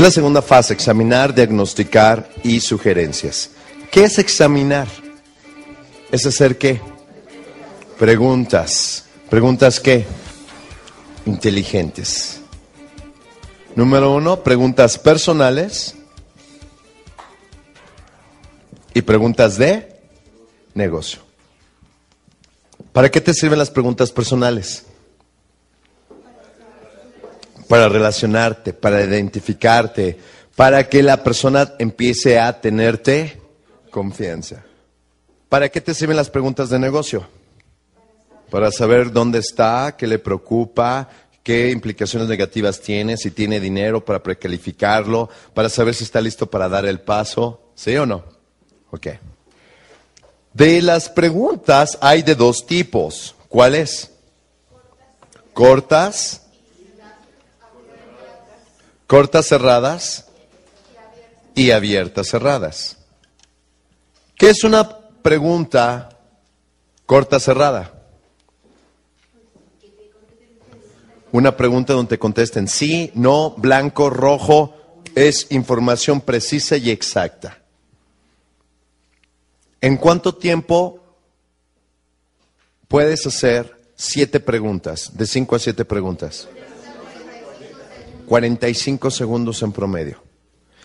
Es la segunda fase, examinar, diagnosticar y sugerencias. ¿Qué es examinar? Es hacer qué? Preguntas. ¿Preguntas qué? Inteligentes. Número uno, preguntas personales y preguntas de negocio. ¿Para qué te sirven las preguntas personales? Para relacionarte, para identificarte, para que la persona empiece a tenerte confianza. ¿Para qué te sirven las preguntas de negocio? Para saber dónde está, qué le preocupa, qué implicaciones negativas tiene, si tiene dinero para precalificarlo, para saber si está listo para dar el paso, ¿sí o no? Ok. De las preguntas hay de dos tipos. ¿Cuáles? Cortas. Cortas cerradas y abiertas cerradas. ¿Qué es una pregunta corta cerrada? Una pregunta donde te contesten sí, no, blanco, rojo, es información precisa y exacta. ¿En cuánto tiempo puedes hacer siete preguntas? De cinco a siete preguntas. 45 segundos en promedio.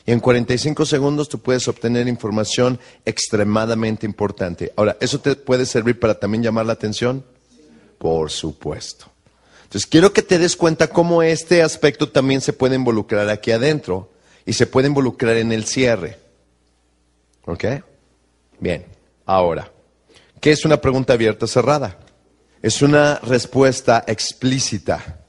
Y en 45 segundos tú puedes obtener información extremadamente importante. Ahora, ¿eso te puede servir para también llamar la atención? Por supuesto. Entonces, quiero que te des cuenta cómo este aspecto también se puede involucrar aquí adentro y se puede involucrar en el cierre. ¿Ok? Bien, ahora, ¿qué es una pregunta abierta cerrada? Es una respuesta explícita,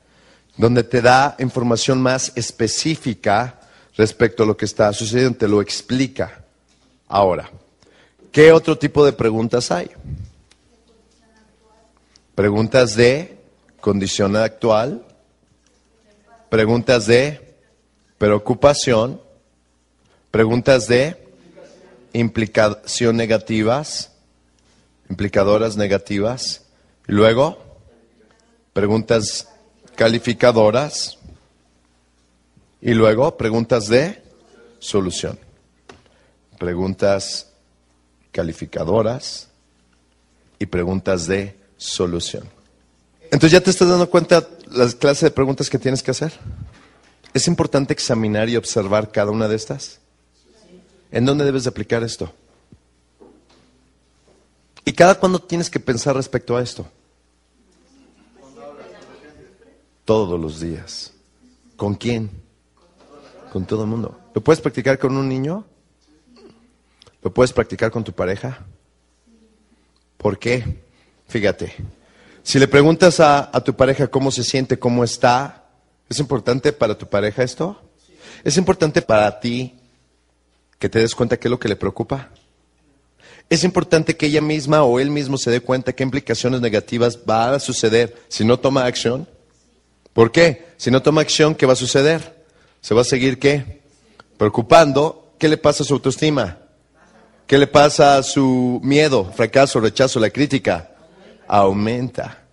donde te da información más específica respecto a lo que está sucediendo, te lo explica. Ahora, ¿qué otro tipo de preguntas hay? Preguntas de condición actual, preguntas de preocupación, preguntas de implicación negativas, implicadoras negativas, y luego preguntas calificadoras, y luego preguntas de solución, preguntas calificadoras y preguntas de solución. Entonces ya te estás dando cuenta las clases de preguntas que tienes que hacer. ¿Es importante examinar y observar cada una de estas? ¿En dónde debes de aplicar esto? ¿Y cada cuándo tienes que pensar respecto a esto? Todos los días. ¿Con quién? Con todo el mundo. ¿Lo puedes practicar con un niño? ¿Lo puedes practicar con tu pareja? ¿Por qué? Fíjate, si le preguntas a, tu pareja cómo se siente, cómo está, ¿es importante para tu pareja esto? ¿Es importante para ti que te des cuenta qué es lo que le preocupa? Es importante que ella misma o él mismo se dé cuenta qué implicaciones negativas va a suceder si no toma acción. ¿Por qué? Si no toma acción, ¿qué va a suceder? ¿Se va a seguir qué? Preocupando. ¿Qué le pasa a su autoestima? ¿Qué le pasa a su miedo, fracaso, rechazo, la crítica? aumenta.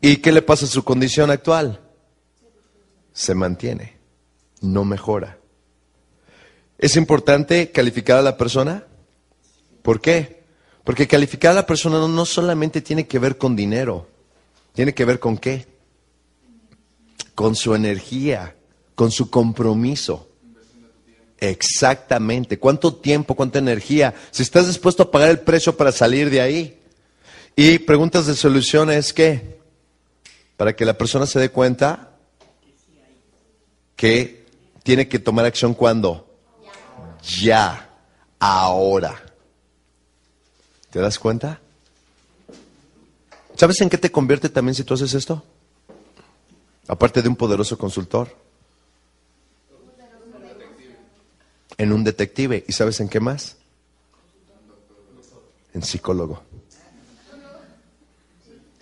¿Y qué le pasa a su condición actual? Se mantiene, no mejora. ¿Es importante calificar a la persona? ¿Por qué? Porque calificar a la persona no, solamente tiene que ver con dinero, tiene que ver con qué? Con su energía, con su compromiso. Exactamente. ¿Cuánto tiempo, cuánta energía? Si estás dispuesto a pagar el precio para salir de ahí. Y preguntas de solución es que, para que la persona se dé cuenta que tiene que tomar acción cuando? Ya, ahora. ¿Te das cuenta? ¿Sabes en qué te convierte también si tú haces esto? Aparte de un poderoso consultor. En un detective. ¿Y sabes en qué más? En psicólogo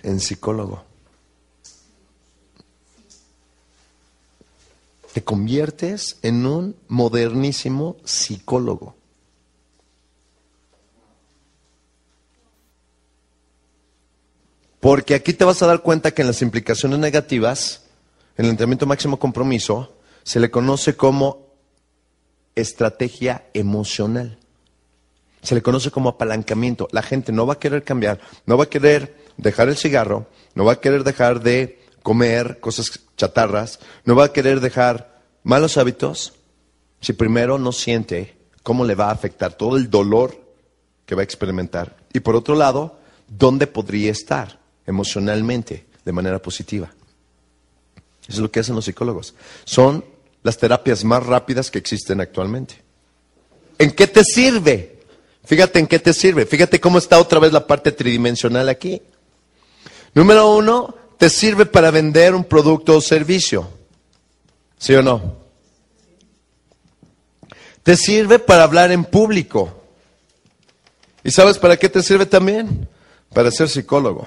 en psicólogo. Te conviertes en un modernísimo psicólogo. Porque aquí te vas a dar cuenta que en las implicaciones negativas, el entrenamiento máximo compromiso, se le conoce como estrategia emocional. Se le conoce como apalancamiento. La gente no va a querer cambiar, no va a querer dejar el cigarro, no va a querer dejar de comer cosas chatarras, no va a querer dejar malos hábitos si primero no siente cómo le va a afectar todo el dolor que va a experimentar. Y por otro lado, dónde podría estar emocionalmente de manera positiva. Eso es lo que hacen los psicólogos. Son las terapias más rápidas que existen actualmente. ¿En qué te sirve? Fíjate en qué te sirve. Fíjate cómo está otra vez la parte tridimensional aquí. Número uno, te sirve para vender un producto o servicio. ¿Sí o no? Te sirve para hablar en público. ¿Y sabes para qué te sirve también? Para ser psicólogo.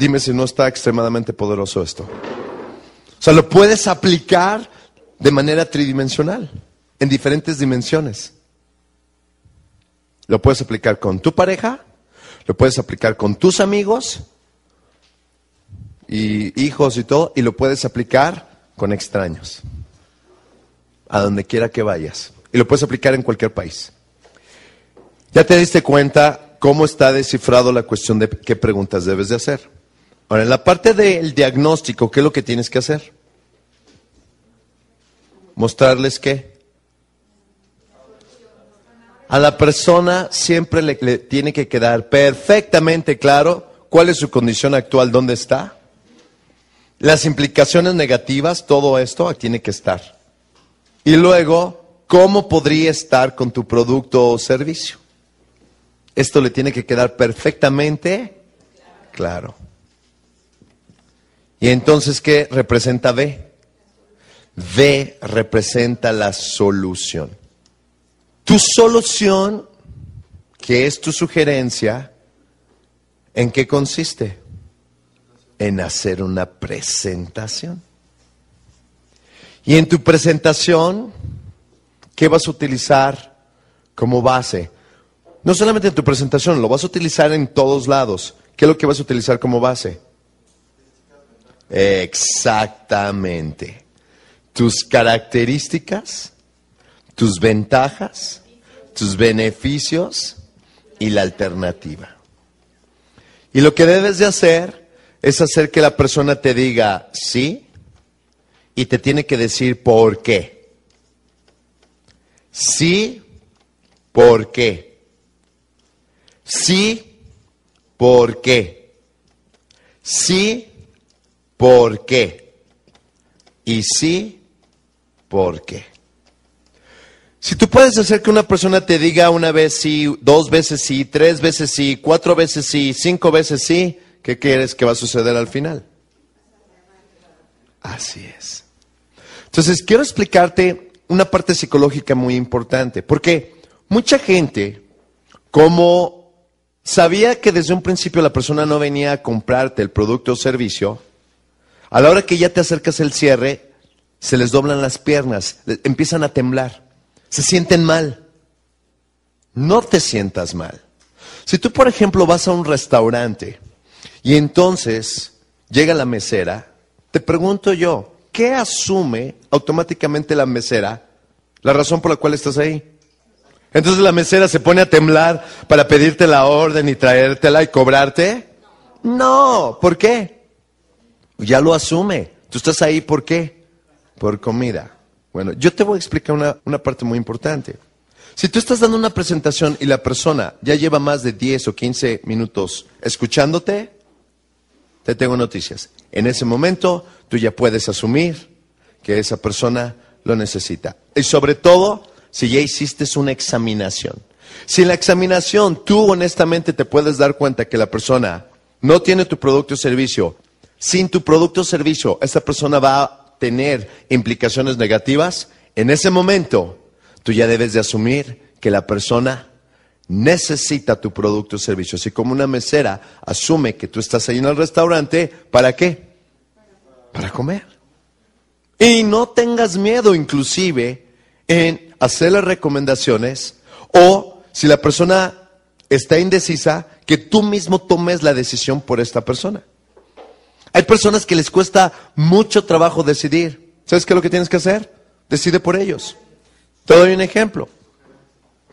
Dime si no está extremadamente poderoso esto. O sea, lo puedes aplicar de manera tridimensional, en diferentes dimensiones. Lo puedes aplicar con tu pareja, lo puedes aplicar con tus amigos y hijos y todo, y lo puedes aplicar con extraños, a donde quiera que vayas. Y lo puedes aplicar en cualquier país. Ya te diste cuenta cómo está descifrado la cuestión de qué preguntas debes de hacer. Ahora, en la parte del diagnóstico, ¿qué es lo que tienes que hacer? Mostrarles qué. A la persona siempre le, le, tiene que quedar perfectamente claro cuál es su condición actual, dónde está. Las implicaciones negativas, todo esto tiene que estar. Y luego, ¿cómo podría estar con tu producto o servicio? Esto le tiene que quedar perfectamente claro. Y entonces, ¿qué representa B? B representa la solución. Tu solución, que es tu sugerencia, ¿en qué consiste? En hacer una presentación. Y en tu presentación, ¿qué vas a utilizar como base? No solamente en tu presentación, lo vas a utilizar en todos lados. ¿Qué es lo que vas a utilizar como base? Exactamente. Tus características, tus ventajas, tus beneficios y la alternativa. Y lo que debes de hacer es hacer que la persona te diga sí y te tiene que decir por qué. Sí, ¿por qué? Sí, ¿por qué? Sí, ¿Por qué? Y sí, ¿por qué? Si tú puedes hacer que una persona te diga una vez sí, dos veces sí, tres veces sí, cuatro veces sí, cinco veces sí, ¿qué quieres que va a suceder al final? Así es. Entonces, quiero explicarte una parte psicológica muy importante, porque mucha gente, como sabía que desde un principio la persona no venía a comprarte el producto o servicio, a la hora que ya te acercas el cierre, se les doblan las piernas, empiezan a temblar, se sienten mal. No te sientas mal. Si tú, por ejemplo, vas a un restaurante y entonces llega la mesera, te pregunto yo, ¿qué asume automáticamente la mesera? La razón por la cual estás ahí. Entonces la mesera se pone a temblar para pedirte la orden y traértela y cobrarte. No, ¿por qué? Ya lo asume. Tú estás ahí por qué? Por comida. Bueno, yo te voy a explicar una, una parte muy importante. Si tú estás dando una presentación y la persona ya lleva más de 10 o 15 minutos escuchándote, te tengo noticias. En ese momento tú ya puedes asumir que esa persona lo necesita. Y sobre todo, si ya hiciste una examinación. Si en la examinación tú honestamente te puedes dar cuenta que la persona no tiene tu producto o servicio, sin tu producto o servicio, esa persona va a tener implicaciones negativas, en ese momento tú ya debes de asumir que la persona necesita tu producto o servicio. Así como una mesera asume que tú estás ahí en el restaurante, ¿para qué? Para comer. Y no tengas miedo inclusive en hacerle recomendaciones o si la persona está indecisa, que tú mismo tomes la decisión por esta persona. Hay personas que les cuesta mucho trabajo decidir. ¿Sabes qué es lo que tienes que hacer? Decide por ellos. Te doy un ejemplo.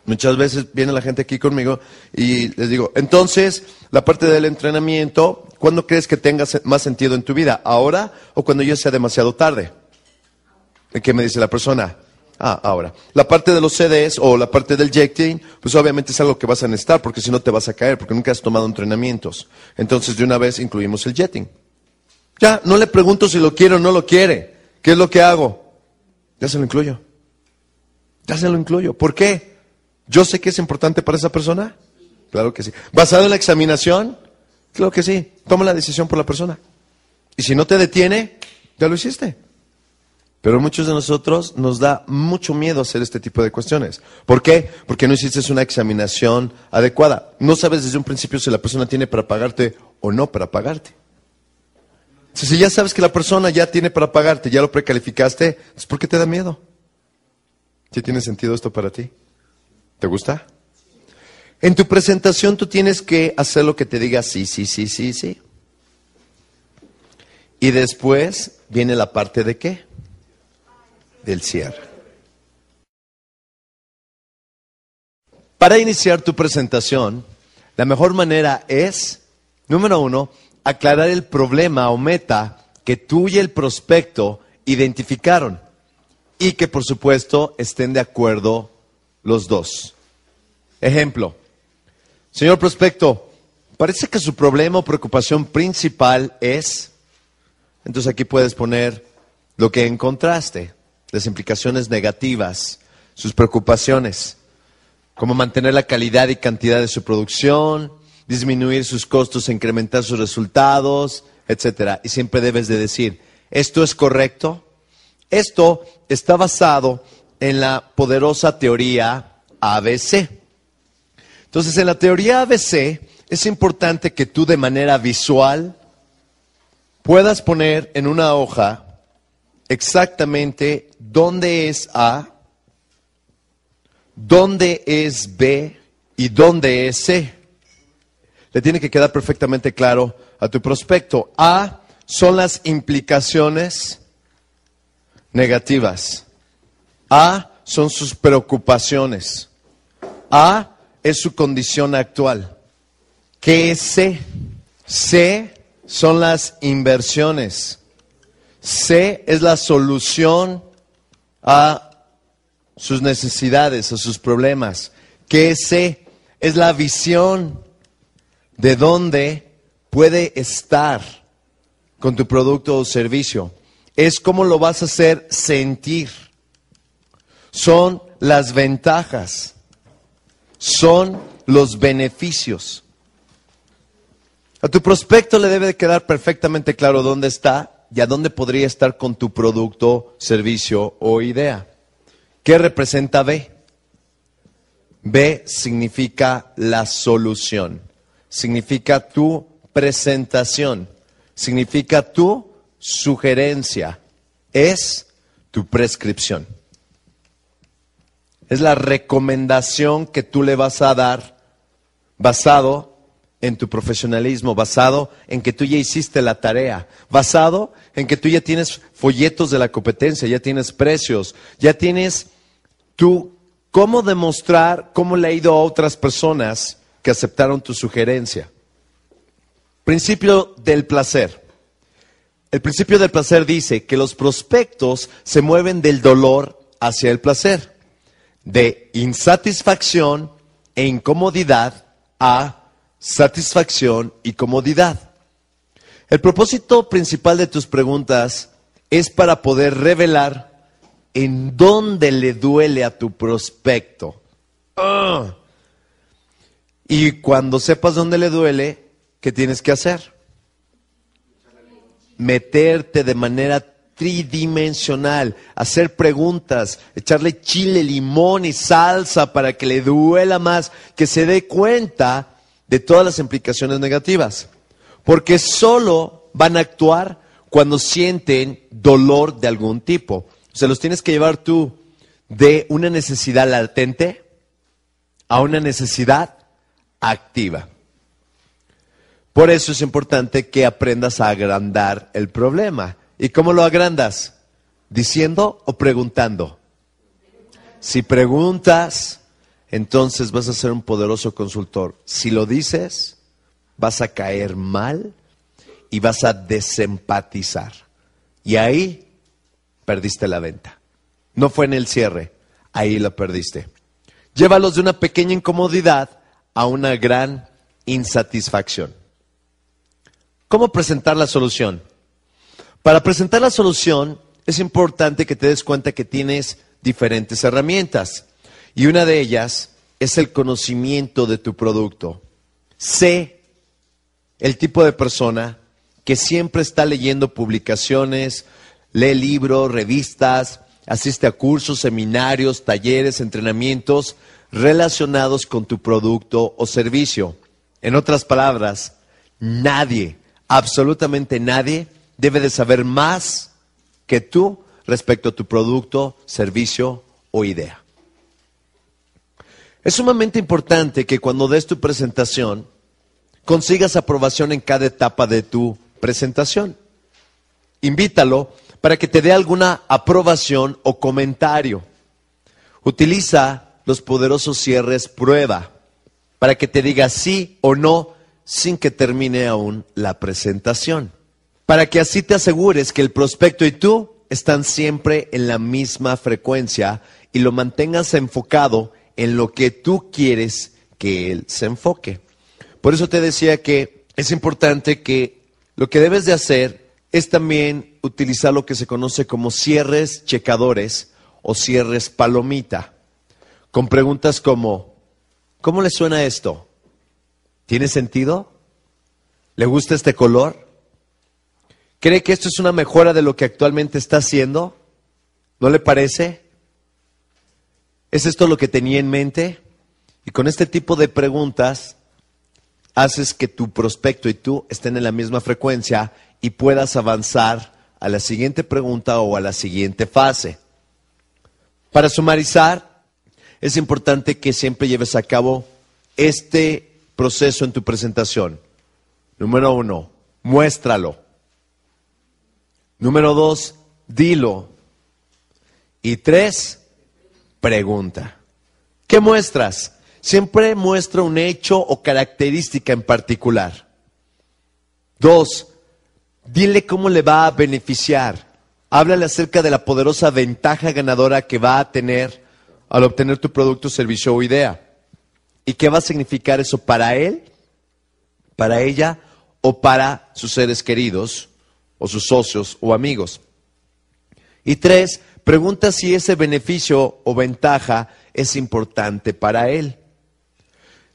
Muchas veces viene la gente aquí conmigo y les digo, entonces, la parte del entrenamiento, ¿cuándo crees que tenga más sentido en tu vida? ¿Ahora o cuando ya sea demasiado tarde? ¿En qué me dice la persona? Ah, ahora. La parte de los CDs o la parte del jetting, pues obviamente es algo que vas a necesitar porque si no te vas a caer, porque nunca has tomado entrenamientos. Entonces, de una vez incluimos el jetting. Ya, no le pregunto si lo quiere o no lo quiere. ¿Qué es lo que hago? Ya se lo incluyo. Ya se lo incluyo. ¿Por qué? ¿Yo sé que es importante para esa persona? Claro que sí. ¿Basado en la examinación? Claro que sí. Toma la decisión por la persona. Y si no te detiene, ya lo hiciste. Pero muchos de nosotros nos da mucho miedo hacer este tipo de cuestiones. ¿Por qué? Porque no hiciste una examinación adecuada. No sabes desde un principio si la persona tiene para pagarte o no para pagarte. Si ya sabes que la persona ya tiene para pagarte, ya lo precalificaste, ¿por qué te da miedo? ¿Sí tiene sentido esto para ti? ¿Te gusta? En tu presentación tú tienes que hacer lo que te diga sí, sí, sí, sí, sí. Y después viene la parte de qué? Del cierre. Para iniciar tu presentación, la mejor manera es, número uno, aclarar el problema o meta que tú y el prospecto identificaron y que por supuesto estén de acuerdo los dos. Ejemplo, señor prospecto, parece que su problema o preocupación principal es, entonces aquí puedes poner lo que encontraste, las implicaciones negativas, sus preocupaciones, como mantener la calidad y cantidad de su producción, disminuir sus costos, incrementar sus resultados, etcétera. Y siempre debes de decir, ¿esto es correcto? Esto está basado en la poderosa teoría ABC. Entonces, en la teoría ABC es importante que tú de manera visual puedas poner en una hoja exactamente dónde es A, dónde es B y dónde es C. Le tiene que quedar perfectamente claro a tu prospecto. A son las implicaciones negativas. A son sus preocupaciones. A es su condición actual. ¿Qué es C? C son las inversiones. C es la solución a sus necesidades, a sus problemas. ¿Qué es C? Es la visión de dónde puede estar con tu producto o servicio. Es cómo lo vas a hacer sentir son las ventajas, son los beneficios. A tu prospecto le debe de quedar perfectamente claro dónde está y a dónde podría estar con tu producto, servicio o idea. ¿Qué representa B? B significa la solución, significa tu presentación, significa tu sugerencia, es tu prescripción. Es la recomendación que tú le vas a dar basado en tu profesionalismo, basado en que tú ya hiciste la tarea, basado en que tú ya tienes folletos de la competencia, ya tienes precios, ya tienes tú cómo demostrar cómo le ha ido a otras personas que aceptaron tu sugerencia. Principio del placer. El principio del placer dice que los prospectos se mueven del dolor hacia el placer de insatisfacción e incomodidad a satisfacción y comodidad. El propósito principal de tus preguntas es para poder revelar en dónde le duele a tu prospecto. Ah. Y cuando sepas dónde le duele, ¿qué tienes que hacer? Meterte de manera tridimensional, hacer preguntas, echarle chile, limón y salsa para que le duela más, que se dé cuenta de todas las implicaciones negativas. Porque solo van a actuar cuando sienten dolor de algún tipo. O sea, los tienes que llevar tú de una necesidad latente a una necesidad activa. Por eso es importante que aprendas a agrandar el problema. ¿Y cómo lo agrandas? ¿Diciendo o preguntando? Si preguntas, entonces vas a ser un poderoso consultor. Si lo dices, vas a caer mal y vas a desempatizar. Y ahí perdiste la venta. No fue en el cierre, ahí lo perdiste. Llévalos de una pequeña incomodidad a una gran insatisfacción. ¿Cómo presentar la solución? Para presentar la solución es importante que te des cuenta que tienes diferentes herramientas y una de ellas es el conocimiento de tu producto. Sé el tipo de persona que siempre está leyendo publicaciones, lee libros, revistas, asiste a cursos, seminarios, talleres, entrenamientos relacionados con tu producto o servicio. En otras palabras, nadie, absolutamente nadie, debe de saber más que tú respecto a tu producto, servicio o idea. Es sumamente importante que cuando des tu presentación consigas aprobación en cada etapa de tu presentación. Invítalo para que te dé alguna aprobación o comentario. Utiliza los poderosos cierres prueba para que te diga sí o no sin que termine aún la presentación. Para que así te asegures que el prospecto y tú están siempre en la misma frecuencia y lo mantengas enfocado en lo que tú quieres que él se enfoque. Por eso te decía que es importante que lo que debes de hacer es también utilizar lo que se conoce como cierres checadores o cierres palomita, con preguntas como, ¿cómo le suena esto? ¿Tiene sentido? ¿Le gusta este color? ¿Cree que esto es una mejora de lo que actualmente está haciendo? ¿No le parece? ¿Es esto lo que tenía en mente? Y con este tipo de preguntas haces que tu prospecto y tú estén en la misma frecuencia y puedas avanzar a la siguiente pregunta o a la siguiente fase. Para sumarizar, es importante que siempre lleves a cabo este proceso en tu presentación. Número uno, muéstralo. Número dos, dilo. Y tres, pregunta. ¿Qué muestras? Siempre muestra un hecho o característica en particular. Dos, dile cómo le va a beneficiar. Háblale acerca de la poderosa ventaja ganadora que va a tener al obtener tu producto, servicio o idea. ¿Y qué va a significar eso para él, para ella o para sus seres queridos o sus socios o amigos? Y tres, pregunta si ese beneficio o ventaja es importante para él.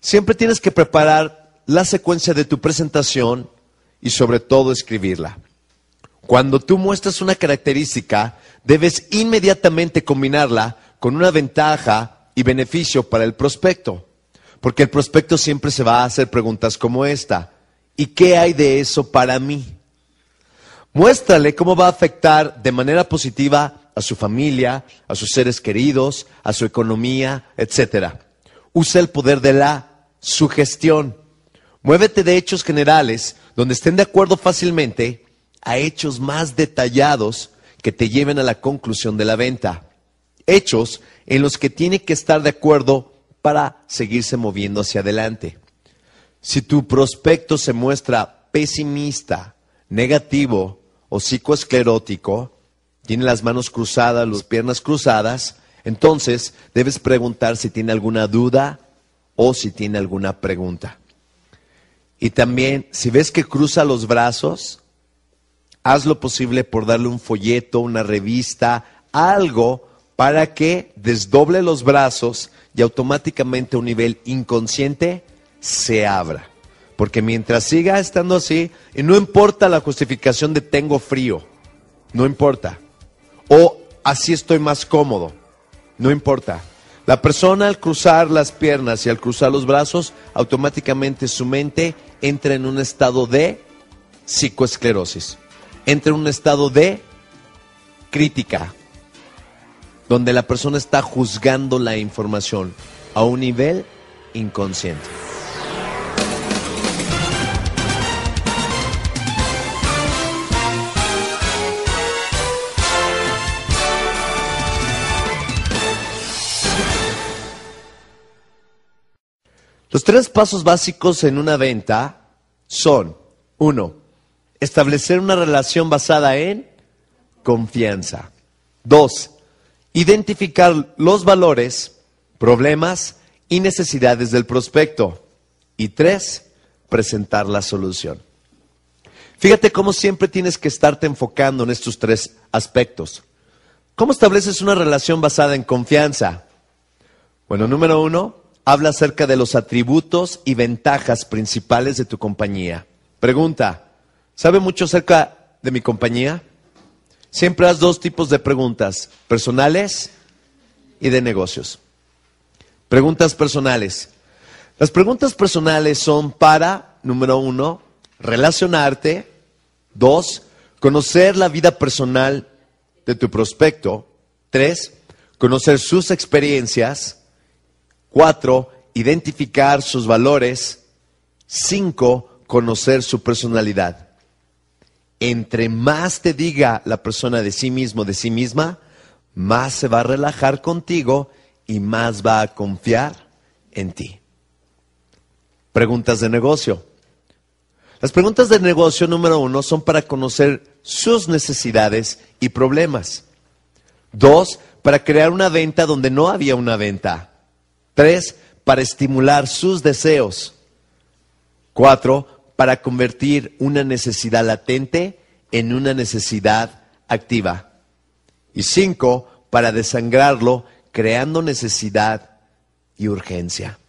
Siempre tienes que preparar la secuencia de tu presentación y sobre todo escribirla. Cuando tú muestras una característica, debes inmediatamente combinarla con una ventaja y beneficio para el prospecto. Porque el prospecto siempre se va a hacer preguntas como esta. ¿Y qué hay de eso para mí? Muéstrale cómo va a afectar de manera positiva a su familia, a sus seres queridos, a su economía, etc. Usa el poder de la sugestión. Muévete de hechos generales donde estén de acuerdo fácilmente a hechos más detallados que te lleven a la conclusión de la venta. Hechos en los que tiene que estar de acuerdo para seguirse moviendo hacia adelante. Si tu prospecto se muestra pesimista, negativo o psicoesclerótico, tiene las manos cruzadas, las piernas cruzadas, entonces debes preguntar si tiene alguna duda o si tiene alguna pregunta. Y también, si ves que cruza los brazos, haz lo posible por darle un folleto, una revista, algo para que desdoble los brazos y automáticamente un nivel inconsciente se abra. Porque mientras siga estando así, y no importa la justificación de tengo frío, no importa. O así estoy más cómodo, no importa. La persona al cruzar las piernas y al cruzar los brazos, automáticamente su mente entra en un estado de psicoesclerosis, entra en un estado de crítica, donde la persona está juzgando la información a un nivel inconsciente. Los tres pasos básicos en una venta son, uno, establecer una relación basada en confianza. Dos, identificar los valores, problemas y necesidades del prospecto. Y tres, presentar la solución. Fíjate cómo siempre tienes que estarte enfocando en estos tres aspectos. ¿Cómo estableces una relación basada en confianza? Bueno, número uno, habla acerca de los atributos y ventajas principales de tu compañía. Pregunta, ¿sabe mucho acerca de mi compañía? Siempre haz dos tipos de preguntas, personales y de negocios. Preguntas personales. Las preguntas personales son para, número uno, relacionarte. Dos, conocer la vida personal de tu prospecto. Tres, conocer sus experiencias. Cuatro, identificar sus valores. Cinco, conocer su personalidad entre más te diga la persona de sí mismo, de sí misma, más se va a relajar contigo y más va a confiar en ti. Preguntas de negocio. Las preguntas de negocio número uno son para conocer sus necesidades y problemas. Dos, para crear una venta donde no había una venta. Tres, para estimular sus deseos. Cuatro, para convertir una necesidad latente en una necesidad activa. Y cinco, para desangrarlo creando necesidad y urgencia.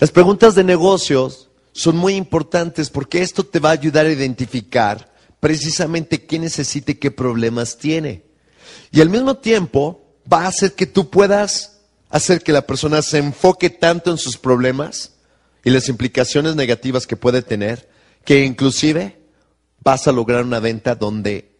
Las preguntas de negocios son muy importantes porque esto te va a ayudar a identificar precisamente qué necesita y qué problemas tiene. Y al mismo tiempo va a hacer que tú puedas hacer que la persona se enfoque tanto en sus problemas y las implicaciones negativas que puede tener, que inclusive vas a lograr una venta donde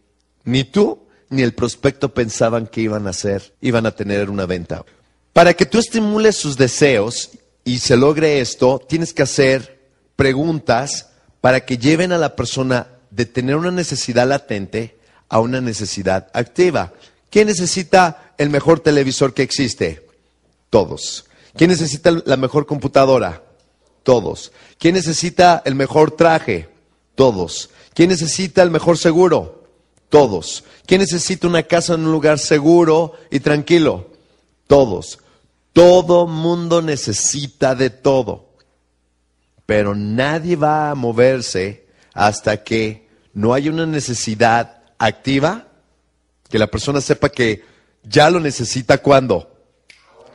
ni tú ni el prospecto pensaban que iban a hacer, iban a tener una venta. Para que tú estimules sus deseos y se logre esto, tienes que hacer preguntas para que lleven a la persona de tener una necesidad latente a una necesidad activa. ¿Quién necesita el mejor televisor que existe? Todos. ¿Quién necesita la mejor computadora? Todos. ¿Quién necesita el mejor traje? Todos. ¿Quién necesita el mejor seguro? Todos. ¿Quién necesita una casa en un lugar seguro y tranquilo? Todos. Todo mundo necesita de todo. Pero nadie va a moverse hasta que no haya una necesidad activa, que la persona sepa que ya lo necesita cuando.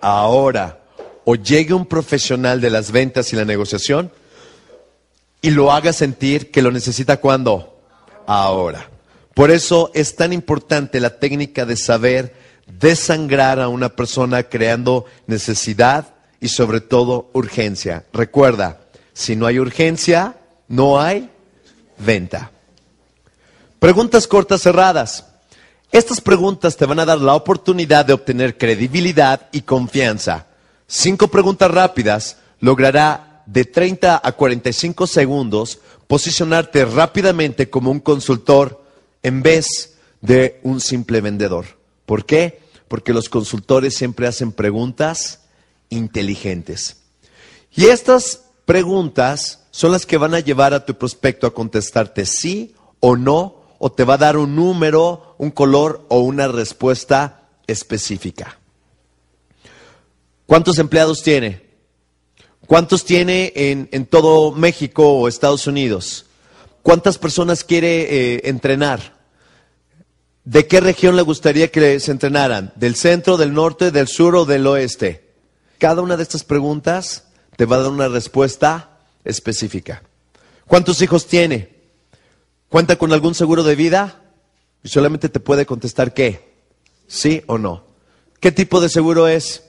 Ahora. O llegue un profesional de las ventas y la negociación y lo haga sentir que lo necesita cuando? Ahora. Por eso es tan importante la técnica de saber desangrar a una persona creando necesidad y sobre todo urgencia. Recuerda, si no hay urgencia, no hay venta. Preguntas cortas cerradas. Estas preguntas te van a dar la oportunidad de obtener credibilidad y confianza. Cinco preguntas rápidas logrará de 30 a 45 segundos posicionarte rápidamente como un consultor en vez de un simple vendedor. ¿Por qué? Porque los consultores siempre hacen preguntas inteligentes. Y estas preguntas son las que van a llevar a tu prospecto a contestarte sí o no, o te va a dar un número, un color o una respuesta específica. ¿Cuántos empleados tiene? ¿Cuántos tiene en, todo México o Estados Unidos? ¿Cuántas personas quiere eh, entrenar? ¿De qué región le gustaría que se entrenaran? ¿Del centro, del norte, del sur o del oeste? Cada una de estas preguntas te va a dar una respuesta específica. ¿Cuántos hijos tiene? ¿Cuenta con algún seguro de vida? Y solamente te puede contestar qué, sí o no. ¿Qué tipo de seguro es?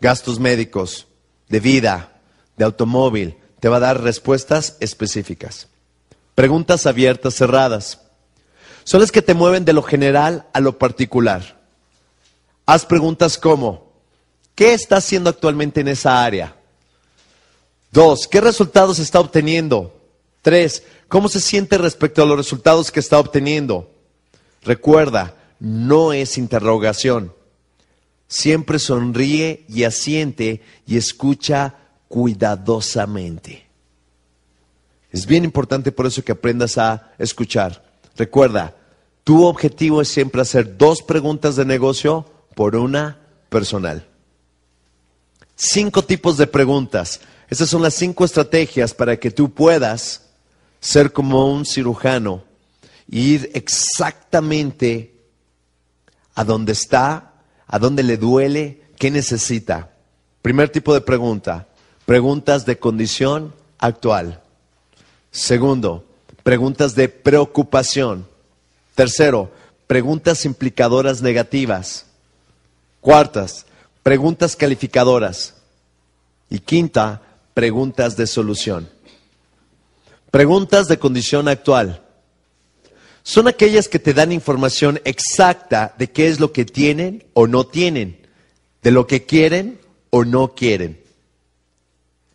Gastos médicos, de vida, de automóvil, te va a dar respuestas específicas. Preguntas abiertas, cerradas. Son las que te mueven de lo general a lo particular. Haz preguntas como, ¿qué está haciendo actualmente en esa área? Dos, ¿qué resultados está obteniendo? Tres, ¿cómo se siente respecto a los resultados que está obteniendo? Recuerda, no es interrogación siempre sonríe y asiente y escucha cuidadosamente. Es bien importante por eso que aprendas a escuchar. Recuerda, tu objetivo es siempre hacer dos preguntas de negocio por una personal. Cinco tipos de preguntas. Estas son las cinco estrategias para que tú puedas ser como un cirujano ir exactamente a donde está, a dónde le duele, qué necesita. Primer tipo de pregunta, preguntas de condición actual. Segundo, preguntas de preocupación. Tercero, preguntas implicadoras negativas. Cuartas, preguntas calificadoras. Y quinta, preguntas de solución. Preguntas de condición actual. Son aquellas que te dan información exacta de qué es lo que tienen o no tienen, de lo que quieren o no quieren.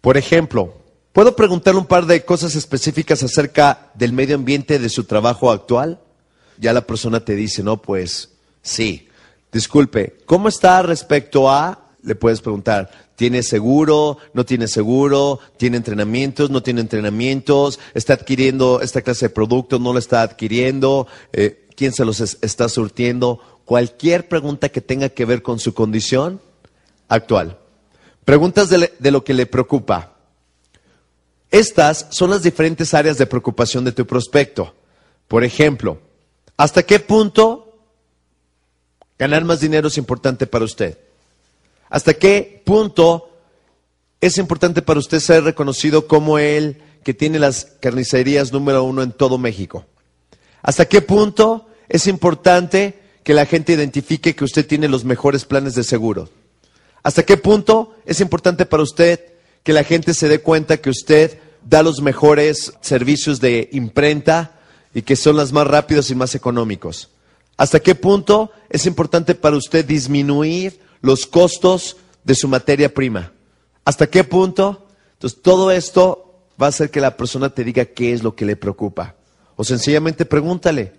Por ejemplo, ¿puedo preguntarle un par de cosas específicas acerca del medio ambiente de su trabajo actual? Ya la persona te dice, no, pues sí. Disculpe, ¿cómo está respecto a le puedes preguntar, ¿tiene seguro? ¿No tiene seguro? ¿Tiene entrenamientos? ¿No tiene entrenamientos? ¿Está adquiriendo esta clase de producto? ¿No lo está adquiriendo? Eh, ¿Quién se los está surtiendo? Cualquier pregunta que tenga que ver con su condición actual. Preguntas de, de lo que le preocupa. Estas son las diferentes áreas de preocupación de tu prospecto. Por ejemplo, ¿hasta qué punto ganar más dinero es importante para usted? ¿Hasta qué punto es importante para usted ser reconocido como el que tiene las carnicerías número uno en todo México? ¿Hasta qué punto es importante que la gente identifique que usted tiene los mejores planes de seguro? ¿Hasta qué punto es importante para usted que la gente se dé cuenta que usted da los mejores servicios de imprenta y que son los más rápidos y más económicos? ¿Hasta qué punto es importante para usted disminuir los costos de su materia prima. ¿Hasta qué punto? Entonces, todo esto va a hacer que la persona te diga qué es lo que le preocupa. O sencillamente pregúntale,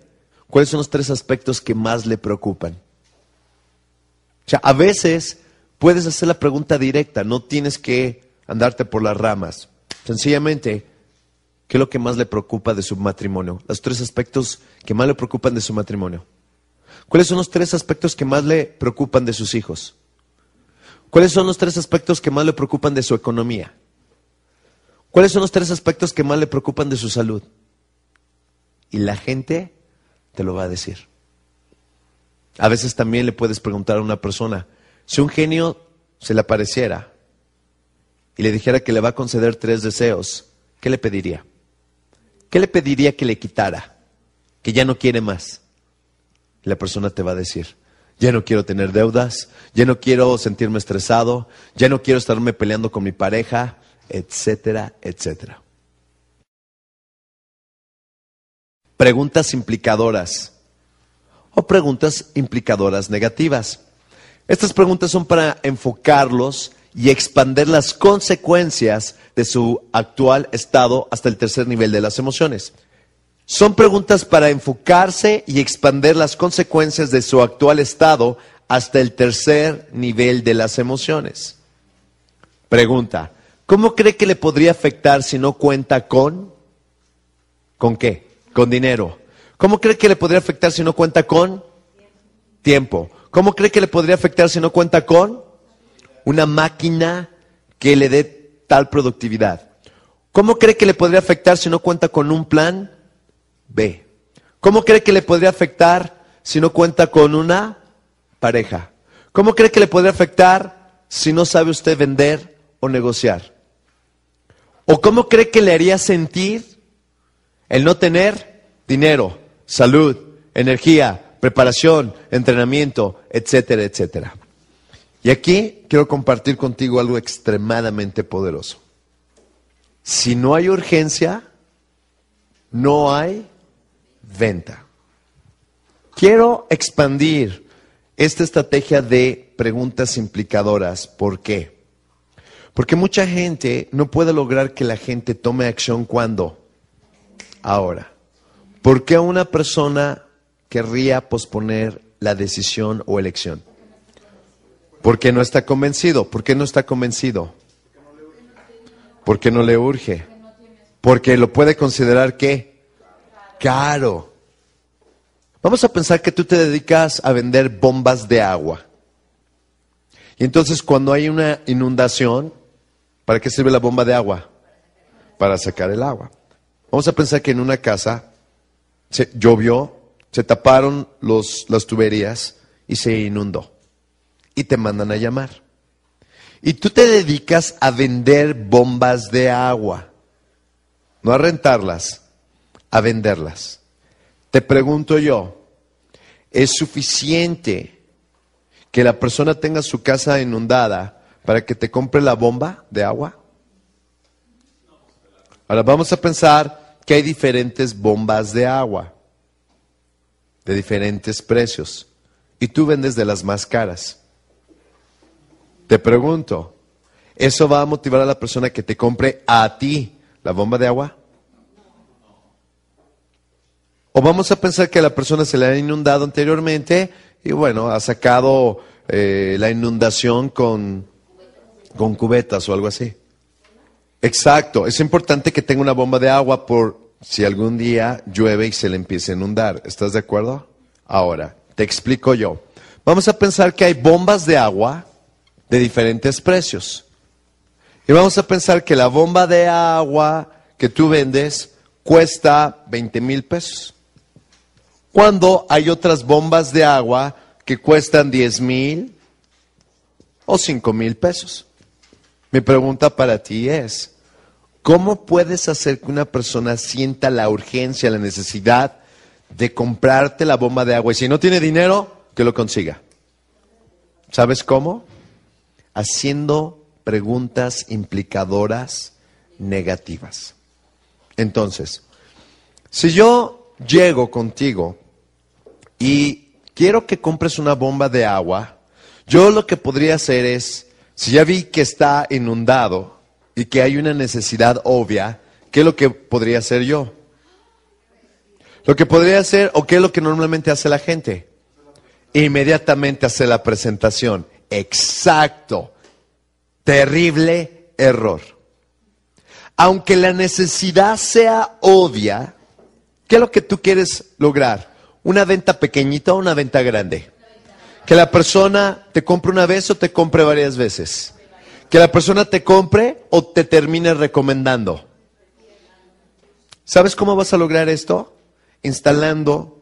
¿cuáles son los tres aspectos que más le preocupan? O sea, a veces puedes hacer la pregunta directa, no tienes que andarte por las ramas. Sencillamente, ¿qué es lo que más le preocupa de su matrimonio? Los tres aspectos que más le preocupan de su matrimonio. ¿Cuáles son los tres aspectos que más le preocupan de sus hijos? ¿Cuáles son los tres aspectos que más le preocupan de su economía? ¿Cuáles son los tres aspectos que más le preocupan de su salud? Y la gente te lo va a decir. A veces también le puedes preguntar a una persona, si un genio se le apareciera y le dijera que le va a conceder tres deseos, ¿qué le pediría? ¿Qué le pediría que le quitara? Que ya no quiere más la persona te va a decir, ya no quiero tener deudas, ya no quiero sentirme estresado, ya no quiero estarme peleando con mi pareja, etcétera, etcétera. Preguntas implicadoras o preguntas implicadoras negativas. Estas preguntas son para enfocarlos y expander las consecuencias de su actual estado hasta el tercer nivel de las emociones. Son preguntas para enfocarse y expander las consecuencias de su actual estado hasta el tercer nivel de las emociones. Pregunta, ¿cómo cree que le podría afectar si no cuenta con? ¿Con qué? Con dinero. ¿Cómo cree que le podría afectar si no cuenta con? Tiempo. ¿Cómo cree que le podría afectar si no cuenta con? Una máquina que le dé tal productividad. ¿Cómo cree que le podría afectar si no cuenta con un plan? B. ¿Cómo cree que le podría afectar si no cuenta con una pareja? ¿Cómo cree que le podría afectar si no sabe usted vender o negociar? ¿O cómo cree que le haría sentir el no tener dinero, salud, energía, preparación, entrenamiento, etcétera, etcétera? Y aquí quiero compartir contigo algo extremadamente poderoso. Si no hay urgencia, no hay venta. Quiero expandir esta estrategia de preguntas implicadoras. ¿Por qué? Porque mucha gente no puede lograr que la gente tome acción cuando. Ahora. ¿Por qué una persona querría posponer la decisión o elección? Porque no está convencido. ¿Por qué no está convencido? Porque no le urge. Porque lo puede considerar que caro. Vamos a pensar que tú te dedicas a vender bombas de agua. Y entonces cuando hay una inundación, ¿para qué sirve la bomba de agua? Para sacar el agua. Vamos a pensar que en una casa se llovió, se taparon los, las tuberías y se inundó. Y te mandan a llamar. Y tú te dedicas a vender bombas de agua. No a rentarlas, a venderlas. Te pregunto yo, ¿es suficiente que la persona tenga su casa inundada para que te compre la bomba de agua? Ahora vamos a pensar que hay diferentes bombas de agua, de diferentes precios, y tú vendes de las más caras. Te pregunto, ¿eso va a motivar a la persona que te compre a ti la bomba de agua? O vamos a pensar que a la persona se le ha inundado anteriormente y bueno, ha sacado eh, la inundación con, con cubetas o algo así. Exacto, es importante que tenga una bomba de agua por si algún día llueve y se le empiece a inundar. ¿Estás de acuerdo? Ahora, te explico yo. Vamos a pensar que hay bombas de agua de diferentes precios. Y vamos a pensar que la bomba de agua que tú vendes cuesta 20 mil pesos cuando hay otras bombas de agua que cuestan 10 mil o 5 mil pesos. Mi pregunta para ti es, ¿cómo puedes hacer que una persona sienta la urgencia, la necesidad de comprarte la bomba de agua y si no tiene dinero, que lo consiga? ¿Sabes cómo? Haciendo preguntas implicadoras negativas. Entonces, si yo llego contigo y quiero que compres una bomba de agua, yo lo que podría hacer es, si ya vi que está inundado y que hay una necesidad obvia, ¿qué es lo que podría hacer yo? Lo que podría hacer, o qué es lo que normalmente hace la gente, inmediatamente hace la presentación. Exacto. Terrible error. Aunque la necesidad sea obvia, ¿qué es lo que tú quieres lograr? ¿Una venta pequeñita o una venta grande? Que la persona te compre una vez o te compre varias veces. Que la persona te compre o te termine recomendando. ¿Sabes cómo vas a lograr esto? Instalando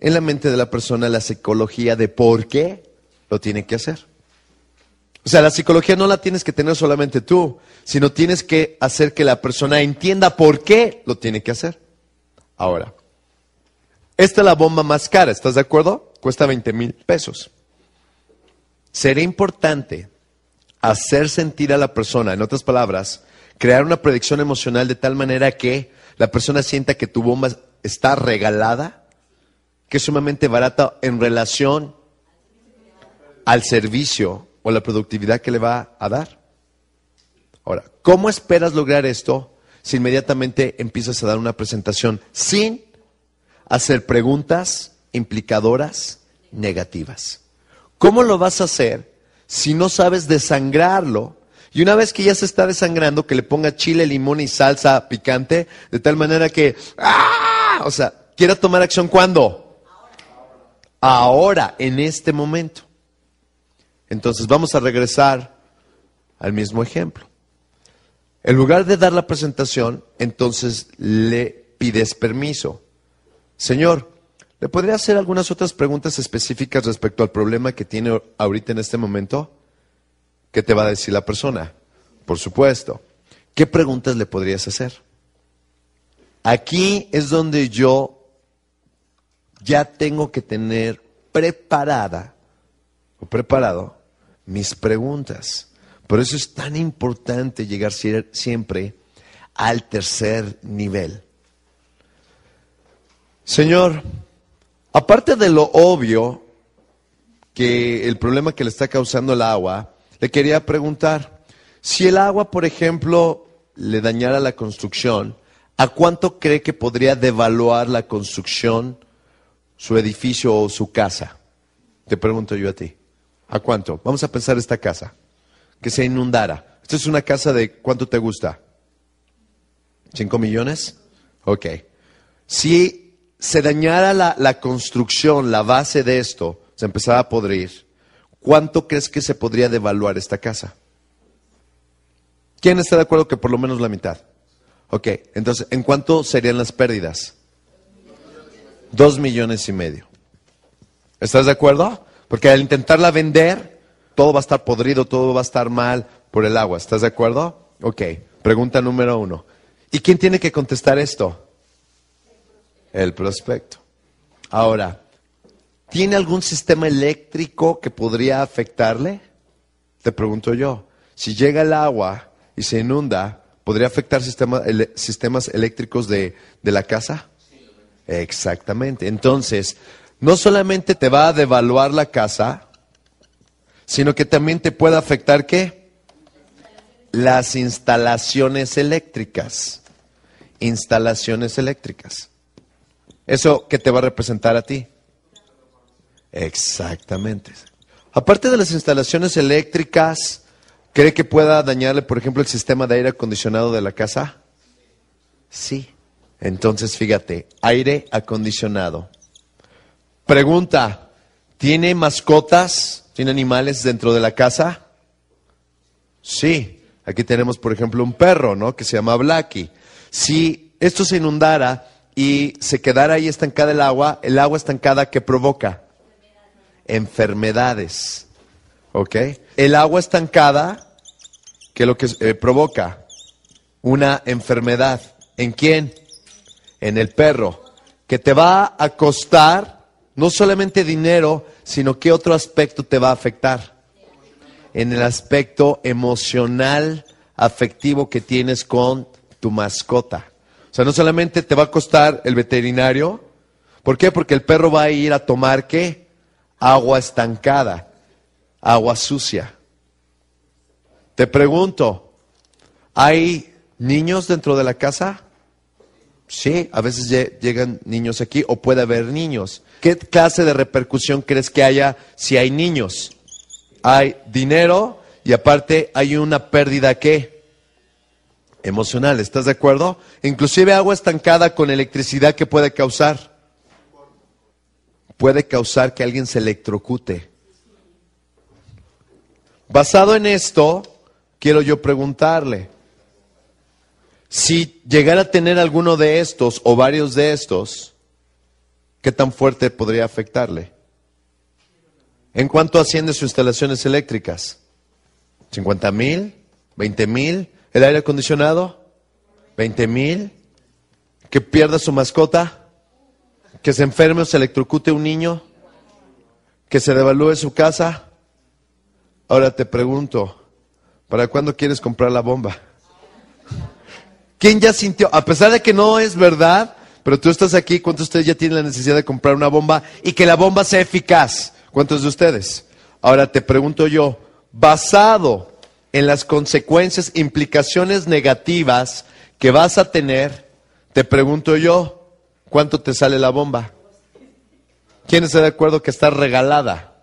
en la mente de la persona la psicología de por qué lo tiene que hacer. O sea, la psicología no la tienes que tener solamente tú, sino tienes que hacer que la persona entienda por qué lo tiene que hacer. Ahora, esta es la bomba más cara, ¿estás de acuerdo? Cuesta 20 mil pesos. Sería importante hacer sentir a la persona, en otras palabras, crear una predicción emocional de tal manera que la persona sienta que tu bomba está regalada, que es sumamente barata en relación al servicio o la productividad que le va a dar. Ahora, ¿cómo esperas lograr esto si inmediatamente empiezas a dar una presentación sin hacer preguntas implicadoras negativas. ¿Cómo lo vas a hacer si no sabes desangrarlo? Y una vez que ya se está desangrando, que le ponga chile, limón y salsa picante, de tal manera que, ¡ah! O sea, quiera tomar acción cuándo? Ahora, en este momento. Entonces vamos a regresar al mismo ejemplo. En lugar de dar la presentación, entonces le pides permiso. Señor, ¿le podría hacer algunas otras preguntas específicas respecto al problema que tiene ahorita en este momento? ¿Qué te va a decir la persona? Por supuesto. ¿Qué preguntas le podrías hacer? Aquí es donde yo ya tengo que tener preparada o preparado mis preguntas. Por eso es tan importante llegar siempre al tercer nivel. Señor, aparte de lo obvio que el problema que le está causando el agua, le quería preguntar, si el agua, por ejemplo, le dañara la construcción, ¿a cuánto cree que podría devaluar la construcción, su edificio o su casa? Te pregunto yo a ti. ¿A cuánto? Vamos a pensar esta casa, que se inundara. Esta es una casa de, ¿cuánto te gusta? ¿Cinco millones? Ok. Si se dañara la, la construcción, la base de esto, se empezara a podrir, ¿cuánto crees que se podría devaluar esta casa? ¿Quién está de acuerdo que por lo menos la mitad? Ok, entonces, ¿en cuánto serían las pérdidas? Dos millones y medio. ¿Estás de acuerdo? Porque al intentarla vender, todo va a estar podrido, todo va a estar mal por el agua. ¿Estás de acuerdo? Ok, pregunta número uno. ¿Y quién tiene que contestar esto? El prospecto. Ahora, ¿tiene algún sistema eléctrico que podría afectarle? Te pregunto yo. Si llega el agua y se inunda, ¿podría afectar sistemas eléctricos de, de la casa? Exactamente. Entonces, no solamente te va a devaluar la casa, sino que también te puede afectar qué? Las instalaciones eléctricas. Instalaciones eléctricas. ¿Eso qué te va a representar a ti? Exactamente. Aparte de las instalaciones eléctricas, ¿Cree que pueda dañarle, por ejemplo, el sistema de aire acondicionado de la casa? Sí. Entonces, fíjate, aire acondicionado. Pregunta, ¿tiene mascotas? ¿Tiene animales dentro de la casa? Sí. Aquí tenemos, por ejemplo, un perro, ¿no? Que se llama Blacky. Si esto se inundara y se quedara ahí estancada el agua, el agua estancada, ¿qué provoca? Enfermedades. ¿Ok? El agua estancada, ¿qué es lo que eh, provoca? Una enfermedad. ¿En quién? En el perro. Que te va a costar no solamente dinero, sino qué otro aspecto te va a afectar. En el aspecto emocional, afectivo que tienes con tu mascota. Sea, no solamente te va a costar el veterinario. ¿Por qué? Porque el perro va a ir a tomar qué? Agua estancada agua sucia. Te pregunto, ¿hay niños dentro de la casa? Sí, a veces llegan niños aquí o puede haber niños. ¿Qué clase de repercusión crees que haya si hay niños? Hay dinero y aparte hay una pérdida ¿qué? Emocional, ¿estás de acuerdo? Inclusive agua estancada con electricidad que puede causar. Puede causar que alguien se electrocute. Basado en esto, quiero yo preguntarle, si llegara a tener alguno de estos o varios de estos, ¿qué tan fuerte podría afectarle? ¿En cuánto asciende sus instalaciones eléctricas? ¿50 mil? ¿20 mil? ¿El aire acondicionado? ¿20 mil? ¿Que pierda su mascota? ¿Que se enferme o se electrocute un niño? ¿Que se devalúe su casa? Ahora te pregunto, ¿para cuándo quieres comprar la bomba? ¿Quién ya sintió, a pesar de que no es verdad, pero tú estás aquí, ¿cuántos de ustedes ya tienen la necesidad de comprar una bomba y que la bomba sea eficaz? ¿Cuántos de ustedes? Ahora te pregunto yo, basado en las consecuencias, implicaciones negativas que vas a tener, te pregunto yo, ¿cuánto te sale la bomba? ¿Quién está de acuerdo que está regalada?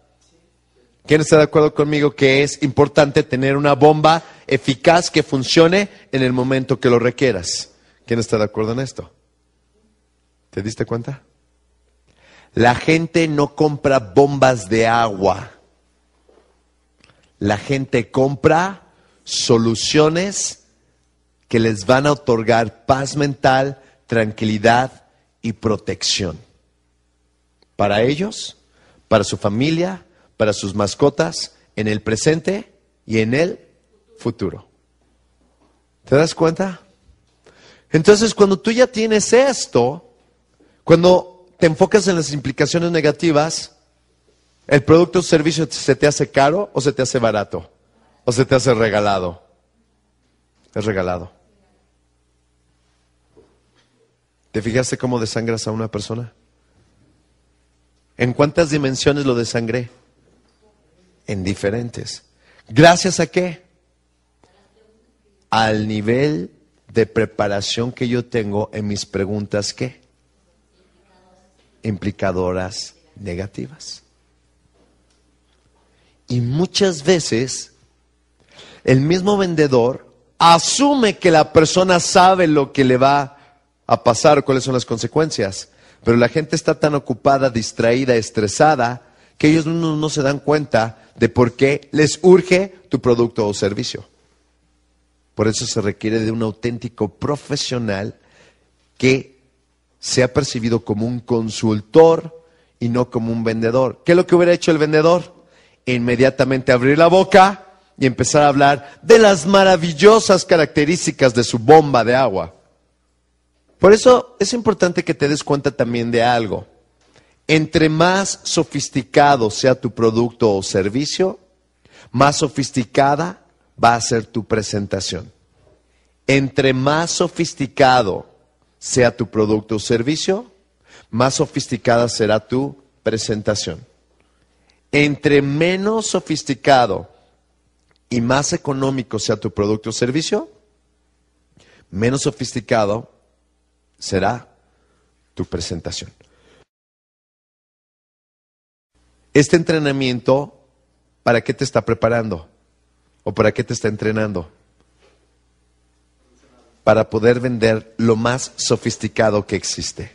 ¿Quién está de acuerdo conmigo que es importante tener una bomba eficaz que funcione en el momento que lo requieras? ¿Quién está de acuerdo en esto? ¿Te diste cuenta? La gente no compra bombas de agua. La gente compra soluciones que les van a otorgar paz mental, tranquilidad y protección. Para ellos, para su familia, para sus mascotas en el presente y en el futuro. ¿Te das cuenta? Entonces, cuando tú ya tienes esto, cuando te enfocas en las implicaciones negativas, ¿el producto o servicio se te hace caro o se te hace barato? ¿O se te hace regalado? Es regalado. ¿Te fijaste cómo desangras a una persona? ¿En cuántas dimensiones lo desangré? en diferentes. ¿Gracias a qué? Al nivel de preparación que yo tengo en mis preguntas, ¿qué? Implicadoras negativas. Y muchas veces el mismo vendedor asume que la persona sabe lo que le va a pasar o cuáles son las consecuencias. Pero la gente está tan ocupada, distraída, estresada, que ellos no, no se dan cuenta de por qué les urge tu producto o servicio. Por eso se requiere de un auténtico profesional que sea percibido como un consultor y no como un vendedor. ¿Qué es lo que hubiera hecho el vendedor? Inmediatamente abrir la boca y empezar a hablar de las maravillosas características de su bomba de agua. Por eso es importante que te des cuenta también de algo. Entre más sofisticado sea tu producto o servicio, más sofisticada va a ser tu presentación. Entre más sofisticado sea tu producto o servicio, más sofisticada será tu presentación. Entre menos sofisticado y más económico sea tu producto o servicio, menos sofisticado será tu presentación. Este entrenamiento, ¿para qué te está preparando? ¿O para qué te está entrenando? Para poder vender lo más sofisticado que existe.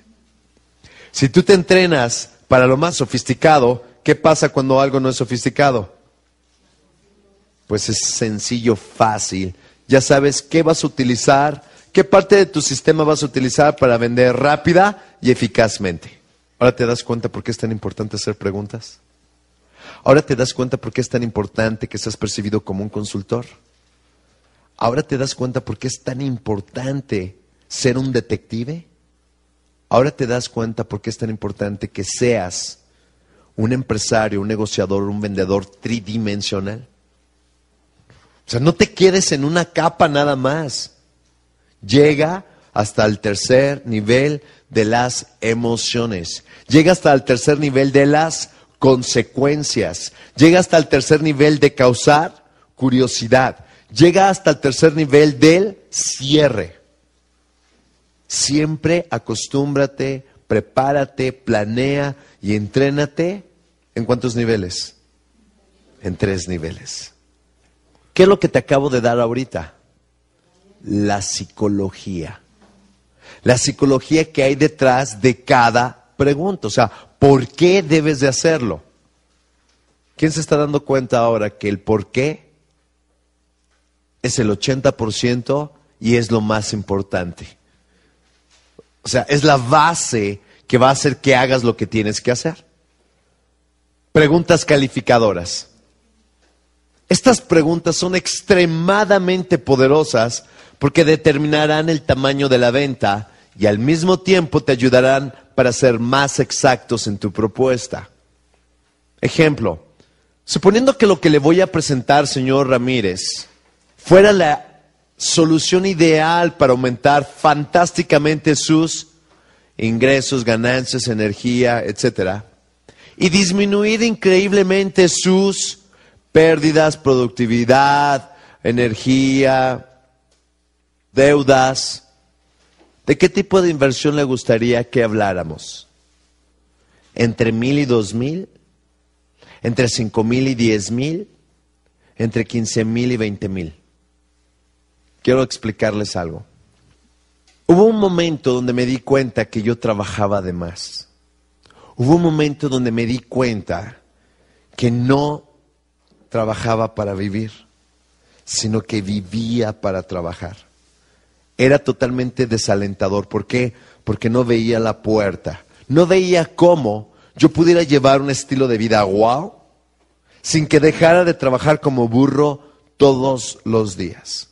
Si tú te entrenas para lo más sofisticado, ¿qué pasa cuando algo no es sofisticado? Pues es sencillo, fácil. Ya sabes qué vas a utilizar, qué parte de tu sistema vas a utilizar para vender rápida y eficazmente. Ahora te das cuenta por qué es tan importante hacer preguntas. Ahora te das cuenta por qué es tan importante que seas percibido como un consultor. Ahora te das cuenta por qué es tan importante ser un detective. Ahora te das cuenta por qué es tan importante que seas un empresario, un negociador, un vendedor tridimensional. O sea, no te quedes en una capa nada más. Llega hasta el tercer nivel de las emociones. Llega hasta el tercer nivel de las consecuencias. Llega hasta el tercer nivel de causar curiosidad. Llega hasta el tercer nivel del cierre. Siempre acostúmbrate, prepárate, planea y entrénate. ¿En cuántos niveles? En tres niveles. ¿Qué es lo que te acabo de dar ahorita? La psicología. La psicología que hay detrás de cada pregunta. O sea, ¿Por qué debes de hacerlo? ¿Quién se está dando cuenta ahora que el por qué es el 80% y es lo más importante? O sea, es la base que va a hacer que hagas lo que tienes que hacer. Preguntas calificadoras. Estas preguntas son extremadamente poderosas porque determinarán el tamaño de la venta y al mismo tiempo te ayudarán para ser más exactos en tu propuesta. Ejemplo, suponiendo que lo que le voy a presentar, señor Ramírez, fuera la solución ideal para aumentar fantásticamente sus ingresos, ganancias, energía, etcétera, y disminuir increíblemente sus pérdidas, productividad, energía, deudas, ¿De qué tipo de inversión le gustaría que habláramos? ¿Entre mil y dos mil? ¿Entre cinco mil y diez mil? ¿Entre quince mil y veinte mil? Quiero explicarles algo. Hubo un momento donde me di cuenta que yo trabajaba de más. Hubo un momento donde me di cuenta que no trabajaba para vivir, sino que vivía para trabajar era totalmente desalentador. ¿Por qué? Porque no veía la puerta. No veía cómo yo pudiera llevar un estilo de vida wow sin que dejara de trabajar como burro todos los días.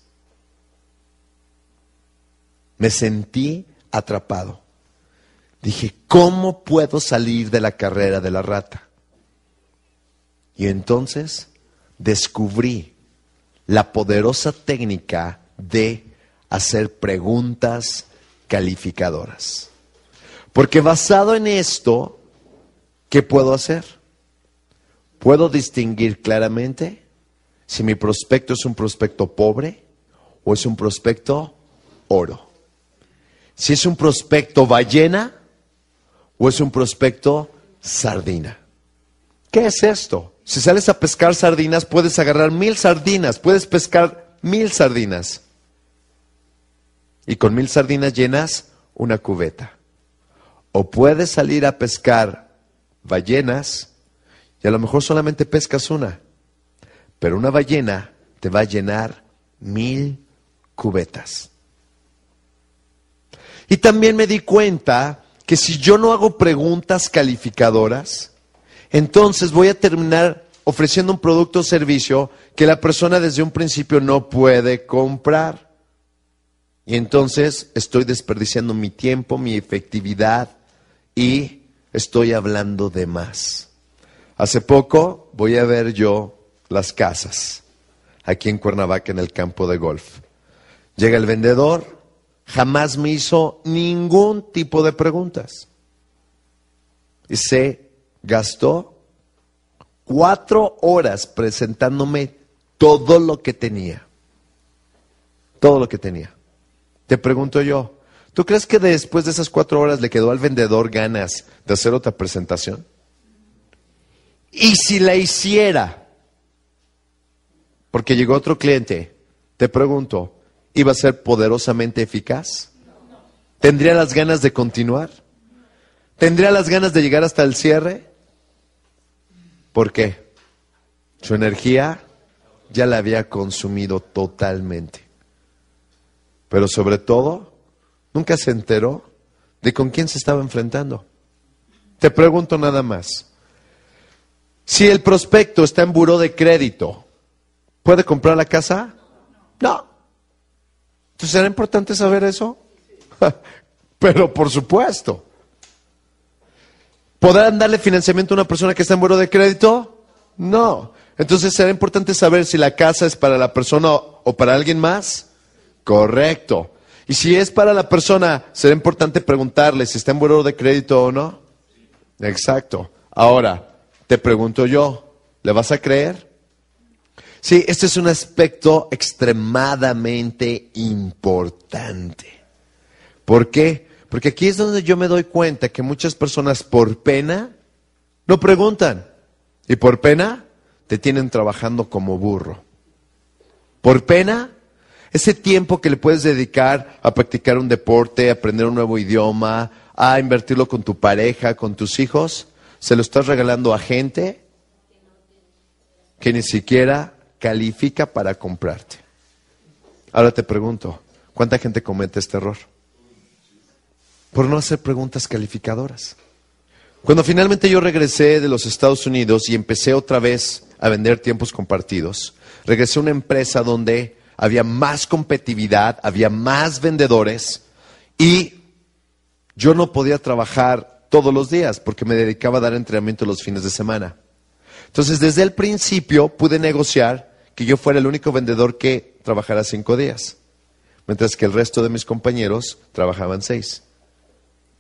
Me sentí atrapado. Dije, ¿cómo puedo salir de la carrera de la rata? Y entonces descubrí la poderosa técnica de hacer preguntas calificadoras. Porque basado en esto, ¿qué puedo hacer? Puedo distinguir claramente si mi prospecto es un prospecto pobre o es un prospecto oro. Si es un prospecto ballena o es un prospecto sardina. ¿Qué es esto? Si sales a pescar sardinas, puedes agarrar mil sardinas, puedes pescar mil sardinas. y con mil sardinas llenas una cubeta. O puedes salir a pescar ballenas y a lo mejor solamente pescas una, pero una ballena te va a llenar mil cubetas. Y también me di cuenta que si yo no hago preguntas calificadoras, entonces voy a terminar ofreciendo un producto o servicio que la persona desde un principio no puede comprar. Y entonces estoy desperdiciando mi tiempo, mi efectividad y estoy hablando de más. Hace poco voy a ver yo las casas aquí en Cuernavaca en el campo de golf. Llega el vendedor, jamás me hizo ningún tipo de preguntas. Se gastó cuatro horas presentándome todo lo que tenía. Todo lo que tenía. Te pregunto yo, ¿tú crees que después de esas cuatro horas le quedó al vendedor ganas de hacer otra presentación? Y si la hiciera, porque llegó otro cliente, te pregunto, ¿iba a ser poderosamente eficaz? ¿Tendría las ganas de continuar? ¿Tendría las ganas de llegar hasta el cierre? ¿Por qué? Su energía ya la había consumido totalmente. Pero sobre todo, nunca se enteró de con quién se estaba enfrentando. Te pregunto nada más. Si el prospecto está en buró de crédito, ¿puede comprar la casa? No. Entonces, ¿será importante saber eso? Pero por supuesto. ¿Podrán darle financiamiento a una persona que está en buró de crédito? No. Entonces, ¿será importante saber si la casa es para la persona o para alguien más? Correcto. Y si es para la persona, será importante preguntarle si está en buró de crédito o no. Exacto. Ahora, te pregunto yo, ¿le vas a creer? Sí, este es un aspecto extremadamente importante. ¿Por qué? Porque aquí es donde yo me doy cuenta que muchas personas por pena no preguntan. Y por pena te tienen trabajando como burro. Por pena ese tiempo que le puedes dedicar a practicar un deporte, a aprender un nuevo idioma, a invertirlo con tu pareja, con tus hijos, se lo estás regalando a gente que ni siquiera califica para comprarte. Ahora te pregunto, ¿cuánta gente comete este error? Por no hacer preguntas calificadoras. Cuando finalmente yo regresé de los Estados Unidos y empecé otra vez a vender tiempos compartidos, regresé a una empresa donde había más competitividad, había más vendedores y yo no podía trabajar todos los días porque me dedicaba a dar entrenamiento los fines de semana. Entonces, desde el principio pude negociar que yo fuera el único vendedor que trabajara cinco días, mientras que el resto de mis compañeros trabajaban seis.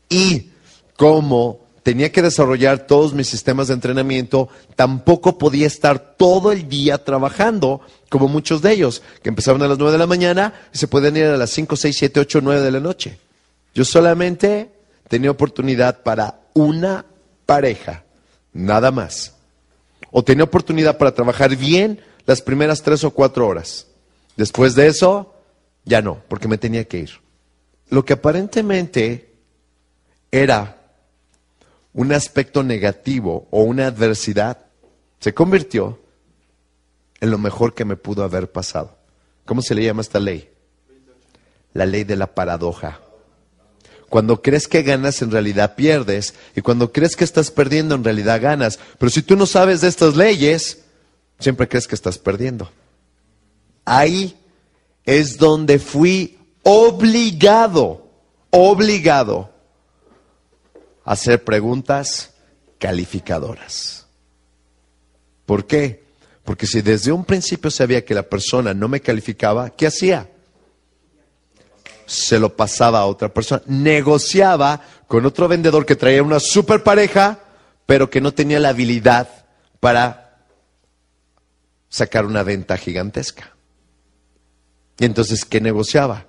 Y como tenía que desarrollar todos mis sistemas de entrenamiento, tampoco podía estar todo el día trabajando, como muchos de ellos, que empezaban a las 9 de la mañana y se podían ir a las 5, 6, 7, 8, 9 de la noche. Yo solamente tenía oportunidad para una pareja, nada más. O tenía oportunidad para trabajar bien las primeras tres o cuatro horas. Después de eso, ya no, porque me tenía que ir. Lo que aparentemente era un aspecto negativo o una adversidad se convirtió en lo mejor que me pudo haber pasado. ¿Cómo se le llama esta ley? La ley de la paradoja. Cuando crees que ganas, en realidad pierdes. Y cuando crees que estás perdiendo, en realidad ganas. Pero si tú no sabes de estas leyes, siempre crees que estás perdiendo. Ahí es donde fui obligado, obligado hacer preguntas calificadoras. ¿Por qué? Porque si desde un principio sabía que la persona no me calificaba, ¿qué hacía? Se lo pasaba a otra persona. Negociaba con otro vendedor que traía una super pareja, pero que no tenía la habilidad para sacar una venta gigantesca. Y entonces, ¿qué negociaba?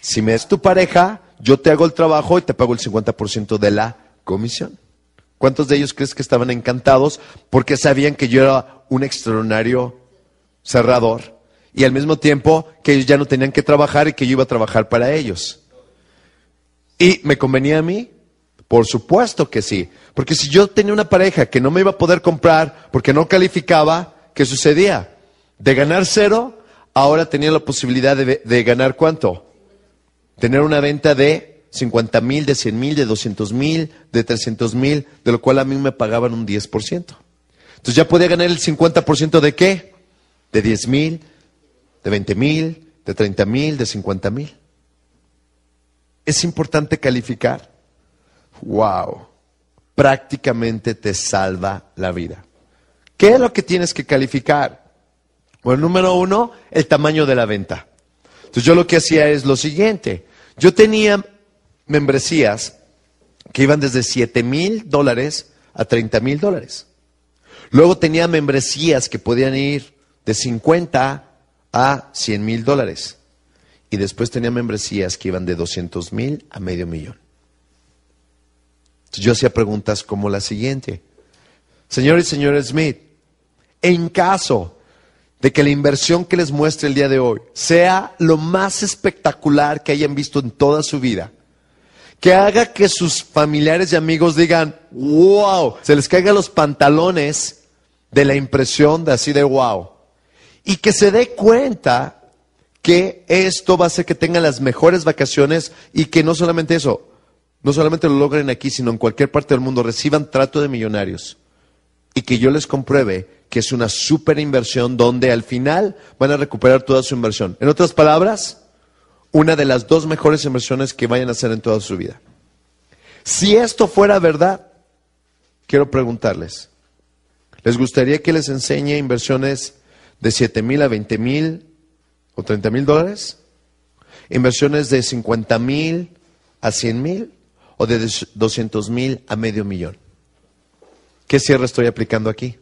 Si me es tu pareja, yo te hago el trabajo y te pago el 50% de la comisión. ¿Cuántos de ellos crees que estaban encantados porque sabían que yo era un extraordinario cerrador y al mismo tiempo que ellos ya no tenían que trabajar y que yo iba a trabajar para ellos. ¿Y me convenía a mí? Por supuesto que sí. Porque si yo tenía una pareja que no me iba a poder comprar porque no calificaba, ¿qué sucedía? De ganar cero, ahora tenía la posibilidad de, ganar cuánto? Tener una venta de 50 mil, de 100 mil, de 200 mil, de 300 mil, de lo cual a mí me pagaban un 10%. Entonces ya podía ganar el 50% de qué? De 10 mil, de 20 mil, de 30 mil, de 50 mil. Es importante calificar. Wow. Prácticamente te salva la vida. ¿Qué es lo que tienes que calificar? Bueno, número uno, el tamaño de la venta. Entonces yo lo que hacía es lo siguiente. Yo tenía membresías que iban desde 7 mil dólares a 30 mil dólares. Luego tenía membresías que podían ir de 50 a 100 mil dólares. Y después tenía membresías que iban de 200 mil a medio millón. Yo hacía preguntas como la siguiente. Señor y señor Smith, en caso de que la inversión que les muestre el día de hoy sea lo más espectacular que hayan visto en toda su vida, que haga que sus familiares y amigos digan, wow, se les caigan los pantalones de la impresión de así de wow y que se dé cuenta que esto va a hacer que tengan las mejores vacaciones y que no solamente eso, no solamente lo logren aquí, sino en cualquier parte del mundo, reciban trato de millonarios y que yo les compruebe que es una super inversión donde al final van a recuperar toda su inversión. En otras palabras, una de las dos mejores inversiones que vayan a hacer en toda su vida. Si esto fuera verdad, quiero preguntarles, ¿les gustaría que les enseñe inversiones de 7 mil a 20 mil o 30 mil dólares, inversiones de 50 mil a 100 mil o de 200 mil a medio millón. ¿Qué cierre estoy aplicando aquí?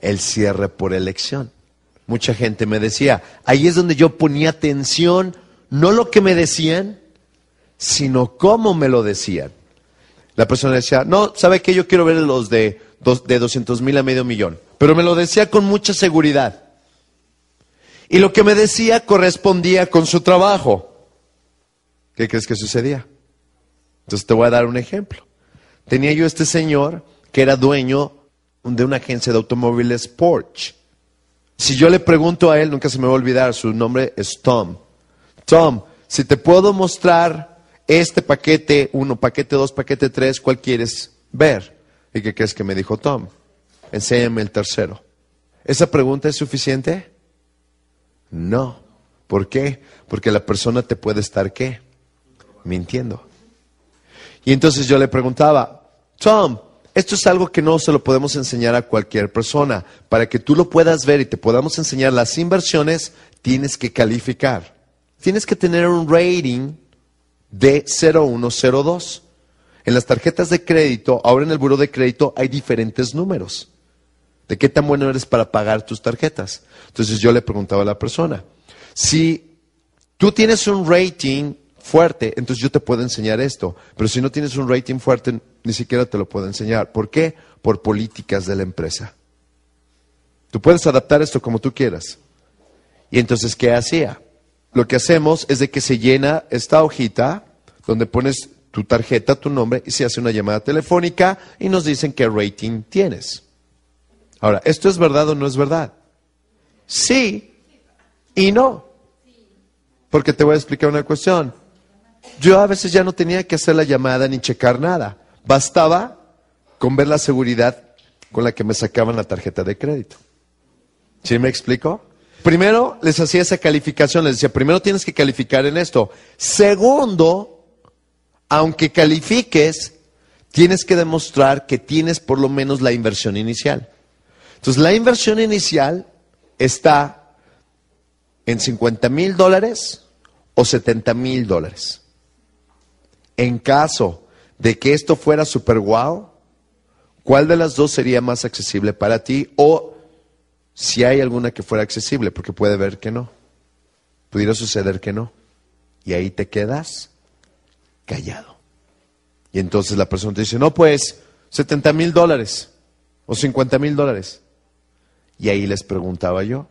El cierre por elección. Mucha gente me decía, ahí es donde yo ponía atención, no lo que me decían, sino cómo me lo decían. La persona decía, no, ¿sabe qué? Yo quiero ver los de, de 200 mil a medio millón pero me lo decía con mucha seguridad. Y lo que me decía correspondía con su trabajo. ¿Qué crees que sucedía? Entonces te voy a dar un ejemplo. Tenía yo este señor que era dueño de una agencia de automóviles Porsche. Si yo le pregunto a él, nunca se me va a olvidar, su nombre es Tom. Tom, si te puedo mostrar este paquete uno, paquete dos, paquete tres, ¿cuál quieres ver? ¿Y qué crees que me dijo Tom? enséñame el tercero. ¿Esa pregunta es suficiente? No. ¿Por qué? Porque la persona te puede estar qué? Mintiendo. Y entonces yo le preguntaba, Tom, esto es algo que no se lo podemos enseñar a cualquier persona. Para que tú lo puedas ver y te podamos enseñar las inversiones, tienes que calificar. Tienes que tener un rating de 0102. En las tarjetas de crédito, ahora en el buro de crédito, hay diferentes números de qué tan bueno eres para pagar tus tarjetas. Entonces yo le preguntaba a la persona, si tú tienes un rating fuerte, entonces yo te puedo enseñar esto, pero si no tienes un rating fuerte, ni siquiera te lo puedo enseñar. ¿Por qué? Por políticas de la empresa. Tú puedes adaptar esto como tú quieras. Y entonces, ¿qué hacía? Lo que hacemos es de que se llena esta hojita donde pones tu tarjeta, tu nombre, y se hace una llamada telefónica y nos dicen qué rating tienes. Ahora, ¿esto es verdad o no es verdad? Sí y no. Porque te voy a explicar una cuestión. Yo a veces ya no tenía que hacer la llamada ni checar nada. Bastaba con ver la seguridad con la que me sacaban la tarjeta de crédito. ¿Sí me explico? Primero les hacía esa calificación, les decía, primero tienes que calificar en esto. Segundo, aunque califiques, tienes que demostrar que tienes por lo menos la inversión inicial. Entonces, la inversión inicial está en 50 mil dólares o 70 mil dólares. En caso de que esto fuera super wow, ¿cuál de las dos sería más accesible para ti? O si hay alguna que fuera accesible, porque puede ver que no. Pudiera suceder que no. Y ahí te quedas callado. Y entonces la persona te dice, no, pues 70 mil dólares o 50 mil dólares. Y ahí les preguntaba yo,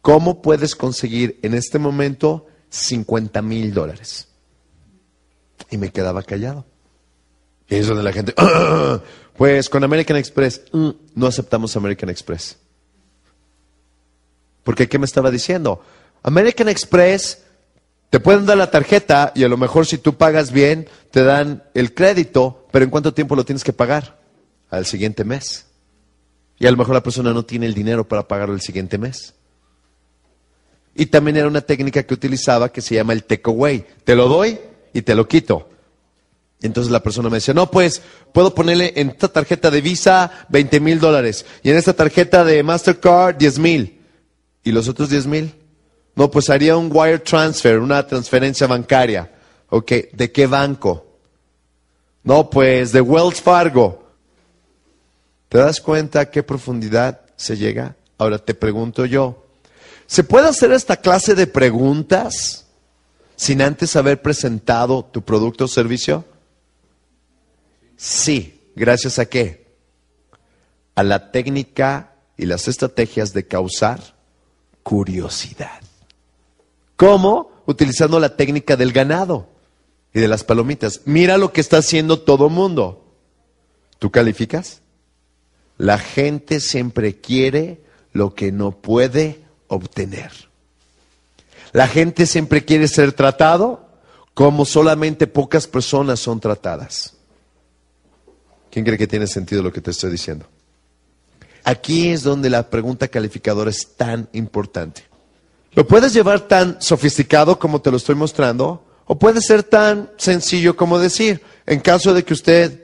¿cómo puedes conseguir en este momento 50 mil dólares? Y me quedaba callado. Y es donde la gente, "Ah, pues con American Express, "Mm, no aceptamos American Express. Porque ¿qué me estaba diciendo? American Express te pueden dar la tarjeta y a lo mejor si tú pagas bien te dan el crédito, pero ¿en cuánto tiempo lo tienes que pagar? Al siguiente mes. Y a lo mejor la persona no tiene el dinero para pagarlo el siguiente mes. Y también era una técnica que utilizaba que se llama el takeaway. Te lo doy y te lo quito. Entonces la persona me decía, no, pues puedo ponerle en esta tarjeta de Visa 20 mil dólares y en esta tarjeta de Mastercard 10 mil. ¿Y los otros 10 mil? No, pues haría un wire transfer, una transferencia bancaria. Ok, ¿de qué banco? No, pues de Wells Fargo. ¿Te das cuenta a qué profundidad se llega? Ahora te pregunto yo, ¿se puede hacer esta clase de preguntas sin antes haber presentado tu producto o servicio? Sí, gracias a qué? A la técnica y las estrategias de causar curiosidad. ¿Cómo? Utilizando la técnica del ganado y de las palomitas. Mira lo que está haciendo todo mundo. ¿Tú calificas? La gente siempre quiere lo que no puede obtener. La gente siempre quiere ser tratado como solamente pocas personas son tratadas. ¿Quién cree que tiene sentido lo que te estoy diciendo? Aquí es donde la pregunta calificadora es tan importante. Lo puedes llevar tan sofisticado como te lo estoy mostrando, o puede ser tan sencillo como decir, en caso de que usted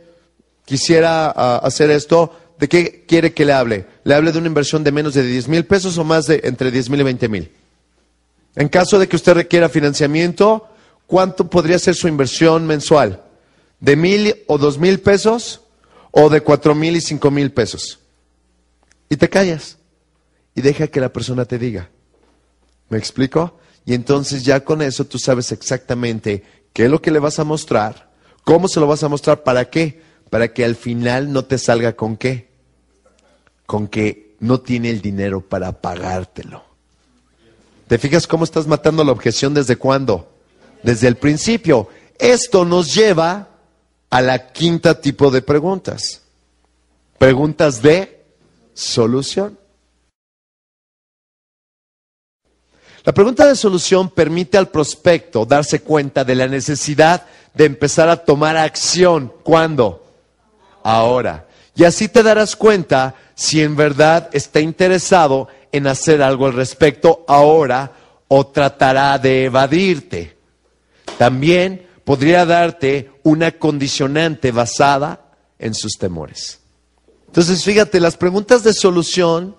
quisiera ah, hacer esto, ¿de qué quiere que le hable? ¿Le hable de una inversión de menos de 10 mil pesos o más de entre 10 mil y 20 mil? En caso de que usted requiera financiamiento, ¿cuánto podría ser su inversión mensual? ¿De mil o dos mil pesos? ¿O de cuatro mil y cinco mil pesos? Y te callas. Y deja que la persona te diga. ¿Me explico? Y entonces ya con eso tú sabes exactamente qué es lo que le vas a mostrar, cómo se lo vas a mostrar, para qué. Para que al final no te salga con qué. Con que no tiene el dinero para pagártelo. ¿Te fijas cómo estás matando la objeción desde cuándo? Desde el principio. Esto nos lleva a la quinta tipo de preguntas. Preguntas de solución. La pregunta de solución permite al prospecto darse cuenta de la necesidad de empezar a tomar acción. ¿Cuándo? Ahora. Y así te darás cuenta si en verdad está interesado en hacer algo al respecto ahora o tratará de evadirte. También podría darte una condicionante basada en sus temores. Entonces, fíjate, las preguntas de solución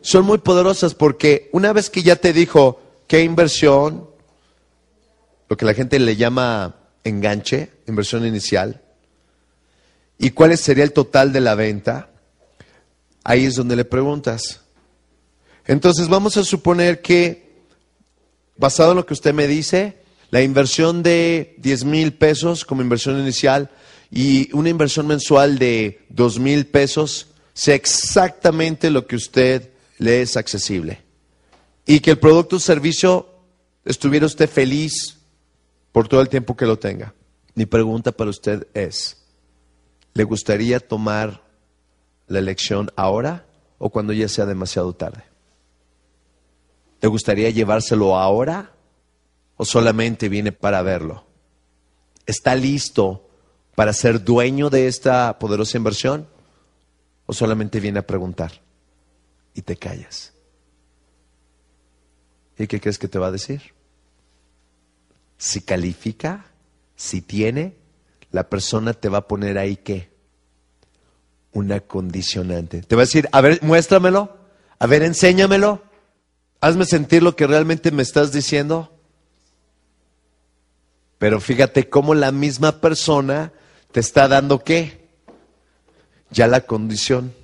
son muy poderosas porque una vez que ya te dijo qué inversión, lo que la gente le llama enganche, inversión inicial, y cuál sería el total de la venta, ahí es donde le preguntas. Entonces vamos a suponer que, basado en lo que usted me dice, la inversión de 10 mil pesos como inversión inicial y una inversión mensual de 2 mil pesos sea exactamente lo que usted le es accesible. Y que el producto o servicio estuviera usted feliz por todo el tiempo que lo tenga. Mi pregunta para usted es, ¿le gustaría tomar la elección ahora o cuando ya sea demasiado tarde? ¿Le gustaría llevárselo ahora o solamente viene para verlo? ¿Está listo para ser dueño de esta poderosa inversión o solamente viene a preguntar y te callas? ¿Y qué crees que te va a decir? Si califica, si tiene, la persona te va a poner ahí qué? Una condicionante. Te va a decir, a ver, muéstramelo, a ver, enséñamelo, hazme sentir lo que realmente me estás diciendo. Pero fíjate cómo la misma persona te está dando qué? Ya la condición.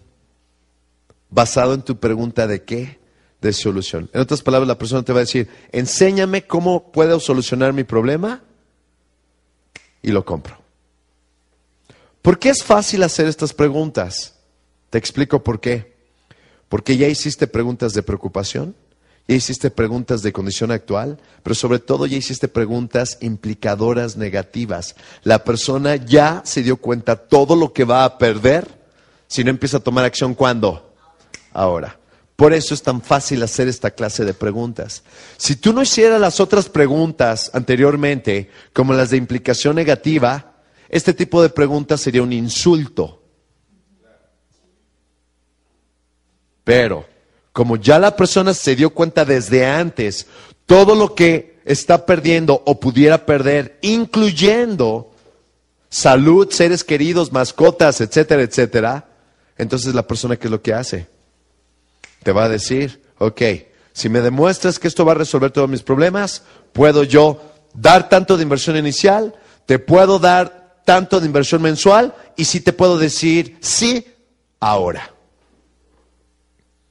Basado en tu pregunta de qué? De solución. En otras palabras, la persona te va a decir, enséñame cómo puedo solucionar mi problema y lo compro. ¿Por qué es fácil hacer estas preguntas? Te explico por qué. Porque ya hiciste preguntas de preocupación, ya hiciste preguntas de condición actual, pero sobre todo ya hiciste preguntas implicadoras negativas. La persona ya se dio cuenta todo lo que va a perder si no empieza a tomar acción cuando? Ahora. Por eso es tan fácil hacer esta clase de preguntas. Si tú no hicieras las otras preguntas anteriormente, como las de implicación negativa, este tipo de preguntas sería un insulto. Pero, como ya la persona se dio cuenta desde antes, todo lo que está perdiendo o pudiera perder, incluyendo salud, seres queridos, mascotas, etcétera, etcétera, entonces la persona, ¿qué es lo que hace? Te va a decir, ok, si me demuestras que esto va a resolver todos mis problemas, puedo yo dar tanto de inversión inicial, te puedo dar tanto de inversión mensual y si te puedo decir sí ahora.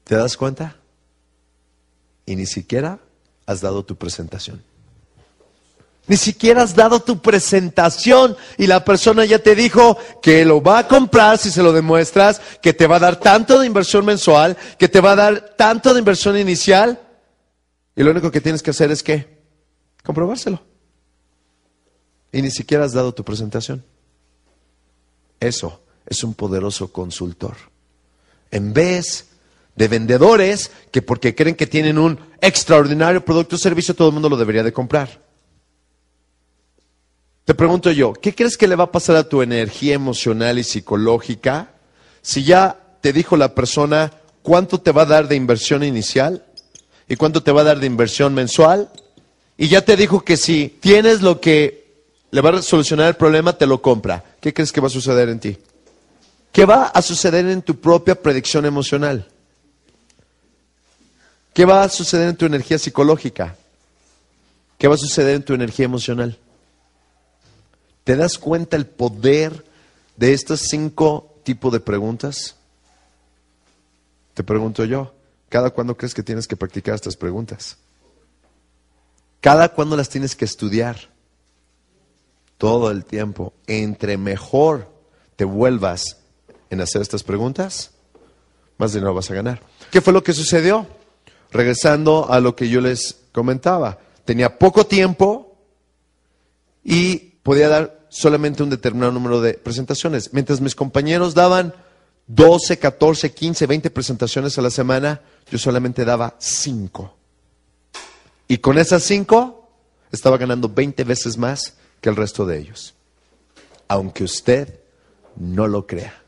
¿Te das cuenta? Y ni siquiera has dado tu presentación. Ni siquiera has dado tu presentación y la persona ya te dijo que lo va a comprar si se lo demuestras, que te va a dar tanto de inversión mensual, que te va a dar tanto de inversión inicial. Y lo único que tienes que hacer es que comprobárselo. Y ni siquiera has dado tu presentación. Eso es un poderoso consultor. En vez de vendedores que porque creen que tienen un extraordinario producto o servicio, todo el mundo lo debería de comprar. Te pregunto yo, ¿qué crees que le va a pasar a tu energía emocional y psicológica si ya te dijo la persona cuánto te va a dar de inversión inicial y cuánto te va a dar de inversión mensual? Y ya te dijo que si tienes lo que le va a solucionar el problema, te lo compra. ¿Qué crees que va a suceder en ti? ¿Qué va a suceder en tu propia predicción emocional? ¿Qué va a suceder en tu energía psicológica? ¿Qué va a suceder en tu energía emocional? ¿Te das cuenta el poder de estos cinco tipos de preguntas? Te pregunto yo, ¿cada cuándo crees que tienes que practicar estas preguntas? ¿Cada cuándo las tienes que estudiar? Todo el tiempo. Entre mejor te vuelvas en hacer estas preguntas, más dinero vas a ganar. ¿Qué fue lo que sucedió? Regresando a lo que yo les comentaba. Tenía poco tiempo y podía dar solamente un determinado número de presentaciones. Mientras mis compañeros daban 12, 14, 15, 20 presentaciones a la semana, yo solamente daba 5. Y con esas 5 estaba ganando 20 veces más que el resto de ellos. Aunque usted no lo crea.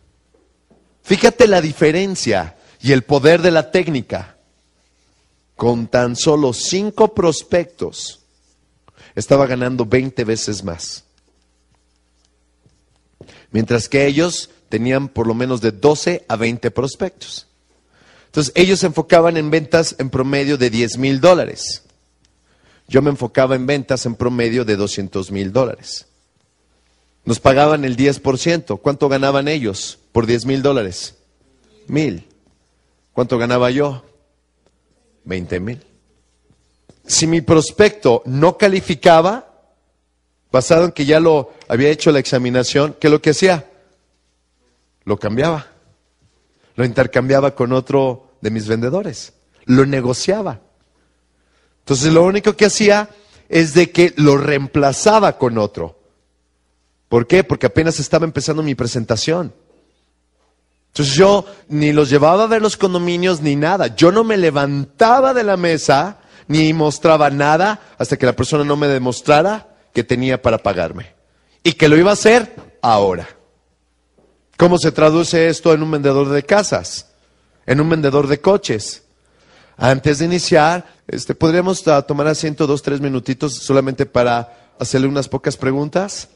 Fíjate la diferencia y el poder de la técnica. Con tan solo 5 prospectos estaba ganando 20 veces más. Mientras que ellos tenían por lo menos de 12 a 20 prospectos. Entonces ellos se enfocaban en ventas en promedio de 10 mil dólares. Yo me enfocaba en ventas en promedio de 200 mil dólares. Nos pagaban el 10%. ¿Cuánto ganaban ellos por 10 mil dólares? Mil. ¿Cuánto ganaba yo? 20 mil. Si mi prospecto no calificaba, basado en que ya lo había hecho la examinación, ¿qué es lo que hacía? Lo cambiaba. Lo intercambiaba con otro de mis vendedores. Lo negociaba. Entonces lo único que hacía es de que lo reemplazaba con otro. ¿Por qué? Porque apenas estaba empezando mi presentación. Entonces yo ni los llevaba a ver los condominios ni nada. Yo no me levantaba de la mesa ni mostraba nada hasta que la persona no me demostrara que tenía para pagarme y que lo iba a hacer ahora. ¿Cómo se traduce esto en un vendedor de casas? En un vendedor de coches. Antes de iniciar, este, podríamos tomar asiento dos, tres minutitos solamente para hacerle unas pocas preguntas.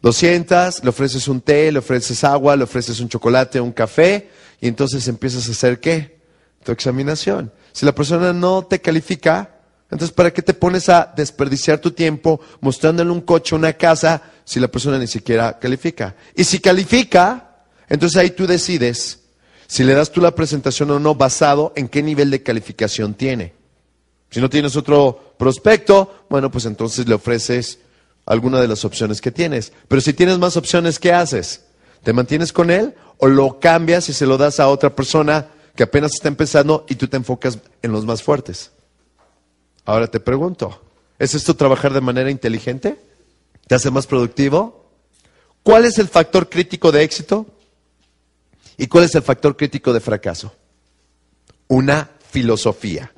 Lo sientas, le ofreces un té, le ofreces agua, le ofreces un chocolate, un café, y entonces empiezas a hacer qué? Tu examinación. Si la persona no te califica, entonces, ¿para qué te pones a desperdiciar tu tiempo mostrándole un coche, una casa, si la persona ni siquiera califica? Y si califica, entonces ahí tú decides si le das tú la presentación o no basado en qué nivel de calificación tiene. Si no tienes otro prospecto, bueno, pues entonces le ofreces alguna de las opciones que tienes. Pero si tienes más opciones, ¿qué haces? ¿Te mantienes con él o lo cambias y se lo das a otra persona que apenas está empezando y tú te enfocas en los más fuertes? Ahora te pregunto, ¿es esto trabajar de manera inteligente? ¿Te hace más productivo? ¿Cuál es el factor crítico de éxito? ¿Y cuál es el factor crítico de fracaso? Una filosofía.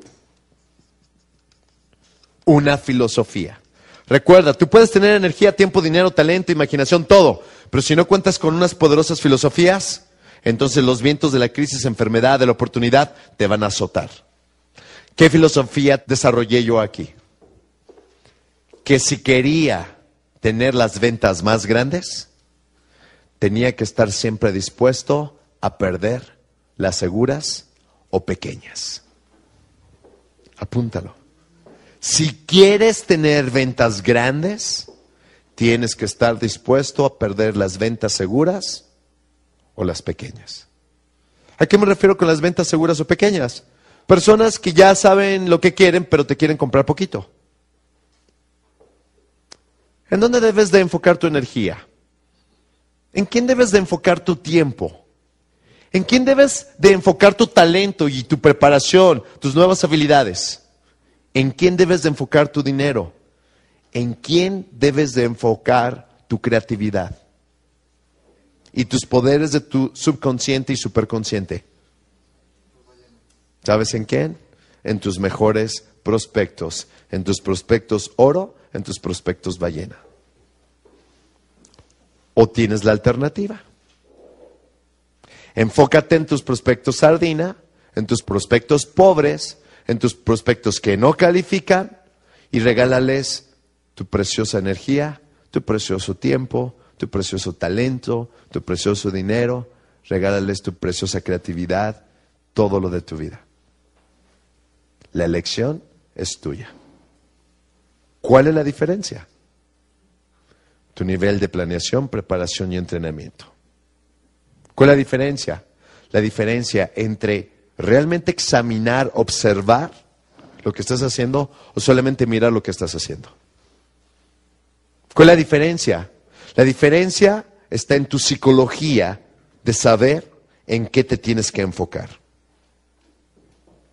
Una filosofía. Recuerda, tú puedes tener energía, tiempo, dinero, talento, imaginación, todo, pero si no cuentas con unas poderosas filosofías, entonces los vientos de la crisis, enfermedad, de la oportunidad te van a azotar. ¿Qué filosofía desarrollé yo aquí? Que si quería tener las ventas más grandes, tenía que estar siempre dispuesto a perder las seguras o pequeñas. Apúntalo. Si quieres tener ventas grandes, tienes que estar dispuesto a perder las ventas seguras o las pequeñas. ¿A qué me refiero con las ventas seguras o pequeñas? Personas que ya saben lo que quieren, pero te quieren comprar poquito. ¿En dónde debes de enfocar tu energía? ¿En quién debes de enfocar tu tiempo? ¿En quién debes de enfocar tu talento y tu preparación, tus nuevas habilidades? ¿En quién debes de enfocar tu dinero? ¿En quién debes de enfocar tu creatividad? Y tus poderes de tu subconsciente y superconsciente. ¿Sabes en quién? En tus mejores prospectos. En tus prospectos oro, en tus prospectos ballena. ¿O tienes la alternativa? Enfócate en tus prospectos sardina, en tus prospectos pobres, en tus prospectos que no califican y regálales tu preciosa energía, tu precioso tiempo, tu precioso talento, tu precioso dinero, regálales tu preciosa creatividad, todo lo de tu vida. La elección es tuya. ¿Cuál es la diferencia? Tu nivel de planeación, preparación y entrenamiento. ¿Cuál es la diferencia? La diferencia entre realmente examinar, observar lo que estás haciendo o solamente mirar lo que estás haciendo. ¿Cuál es la diferencia? La diferencia está en tu psicología de saber en qué te tienes que enfocar.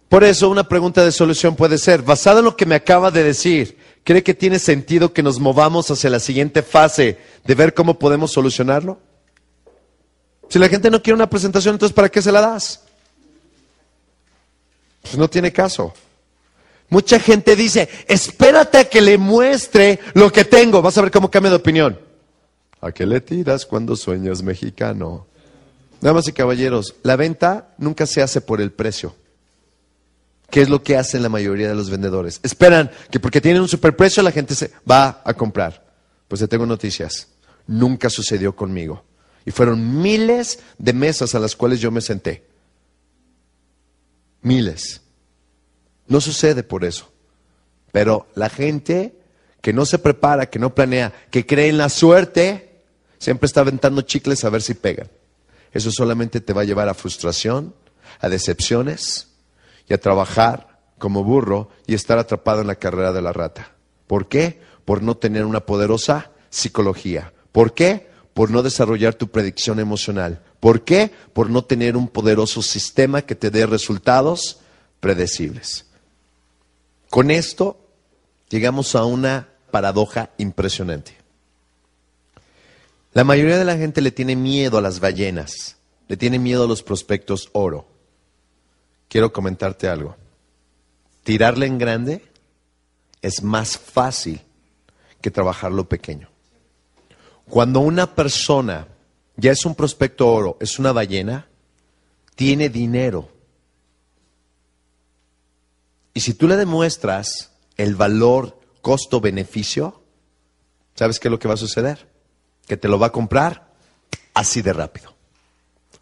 Por eso una pregunta de solución puede ser, basada en lo que me acaba de decir, ¿cree que tiene sentido que nos movamos hacia la siguiente fase de ver cómo podemos solucionarlo? Si la gente no quiere una presentación, entonces ¿para qué se la das? Pues no tiene caso. Mucha gente dice, espérate a que le muestre lo que tengo. Vas a ver cómo cambia de opinión. ¿A qué le tiras cuando sueñas mexicano? Damas y caballeros, la venta nunca se hace por el precio. ¿Qué es lo que hacen la mayoría de los vendedores? Esperan que porque tienen un superprecio la gente se va a comprar. Pues te tengo noticias. Nunca sucedió conmigo. Y fueron miles de mesas a las cuales yo me senté. Miles. No sucede por eso. Pero la gente que no se prepara, que no planea, que cree en la suerte, siempre está aventando chicles a ver si pegan. Eso solamente te va a llevar a frustración, a decepciones y a trabajar como burro y estar atrapado en la carrera de la rata. ¿Por qué? Por no tener una poderosa psicología. ¿Por qué? Por no desarrollar tu predicción emocional. ¿Por qué? Por no tener un poderoso sistema que te dé resultados predecibles. Con esto llegamos a una paradoja impresionante. La mayoría de la gente le tiene miedo a las ballenas, le tiene miedo a los prospectos oro. Quiero comentarte algo. Tirarle en grande es más fácil que trabajarlo pequeño. Cuando una persona ya es un prospecto oro, es una ballena, tiene dinero. Y si tú le demuestras el valor costo-beneficio, ¿sabes qué es lo que va a suceder? Que te lo va a comprar así de rápido.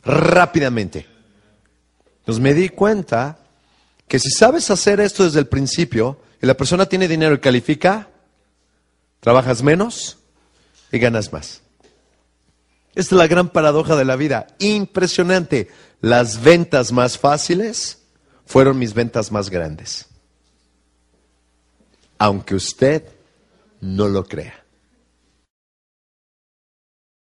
Rápidamente. Entonces me di cuenta que si sabes hacer esto desde el principio y la persona tiene dinero y califica, trabajas menos y ganas más. Esta es la gran paradoja de la vida. Impresionante. Las ventas más fáciles fueron mis ventas más grandes. Aunque usted no lo crea.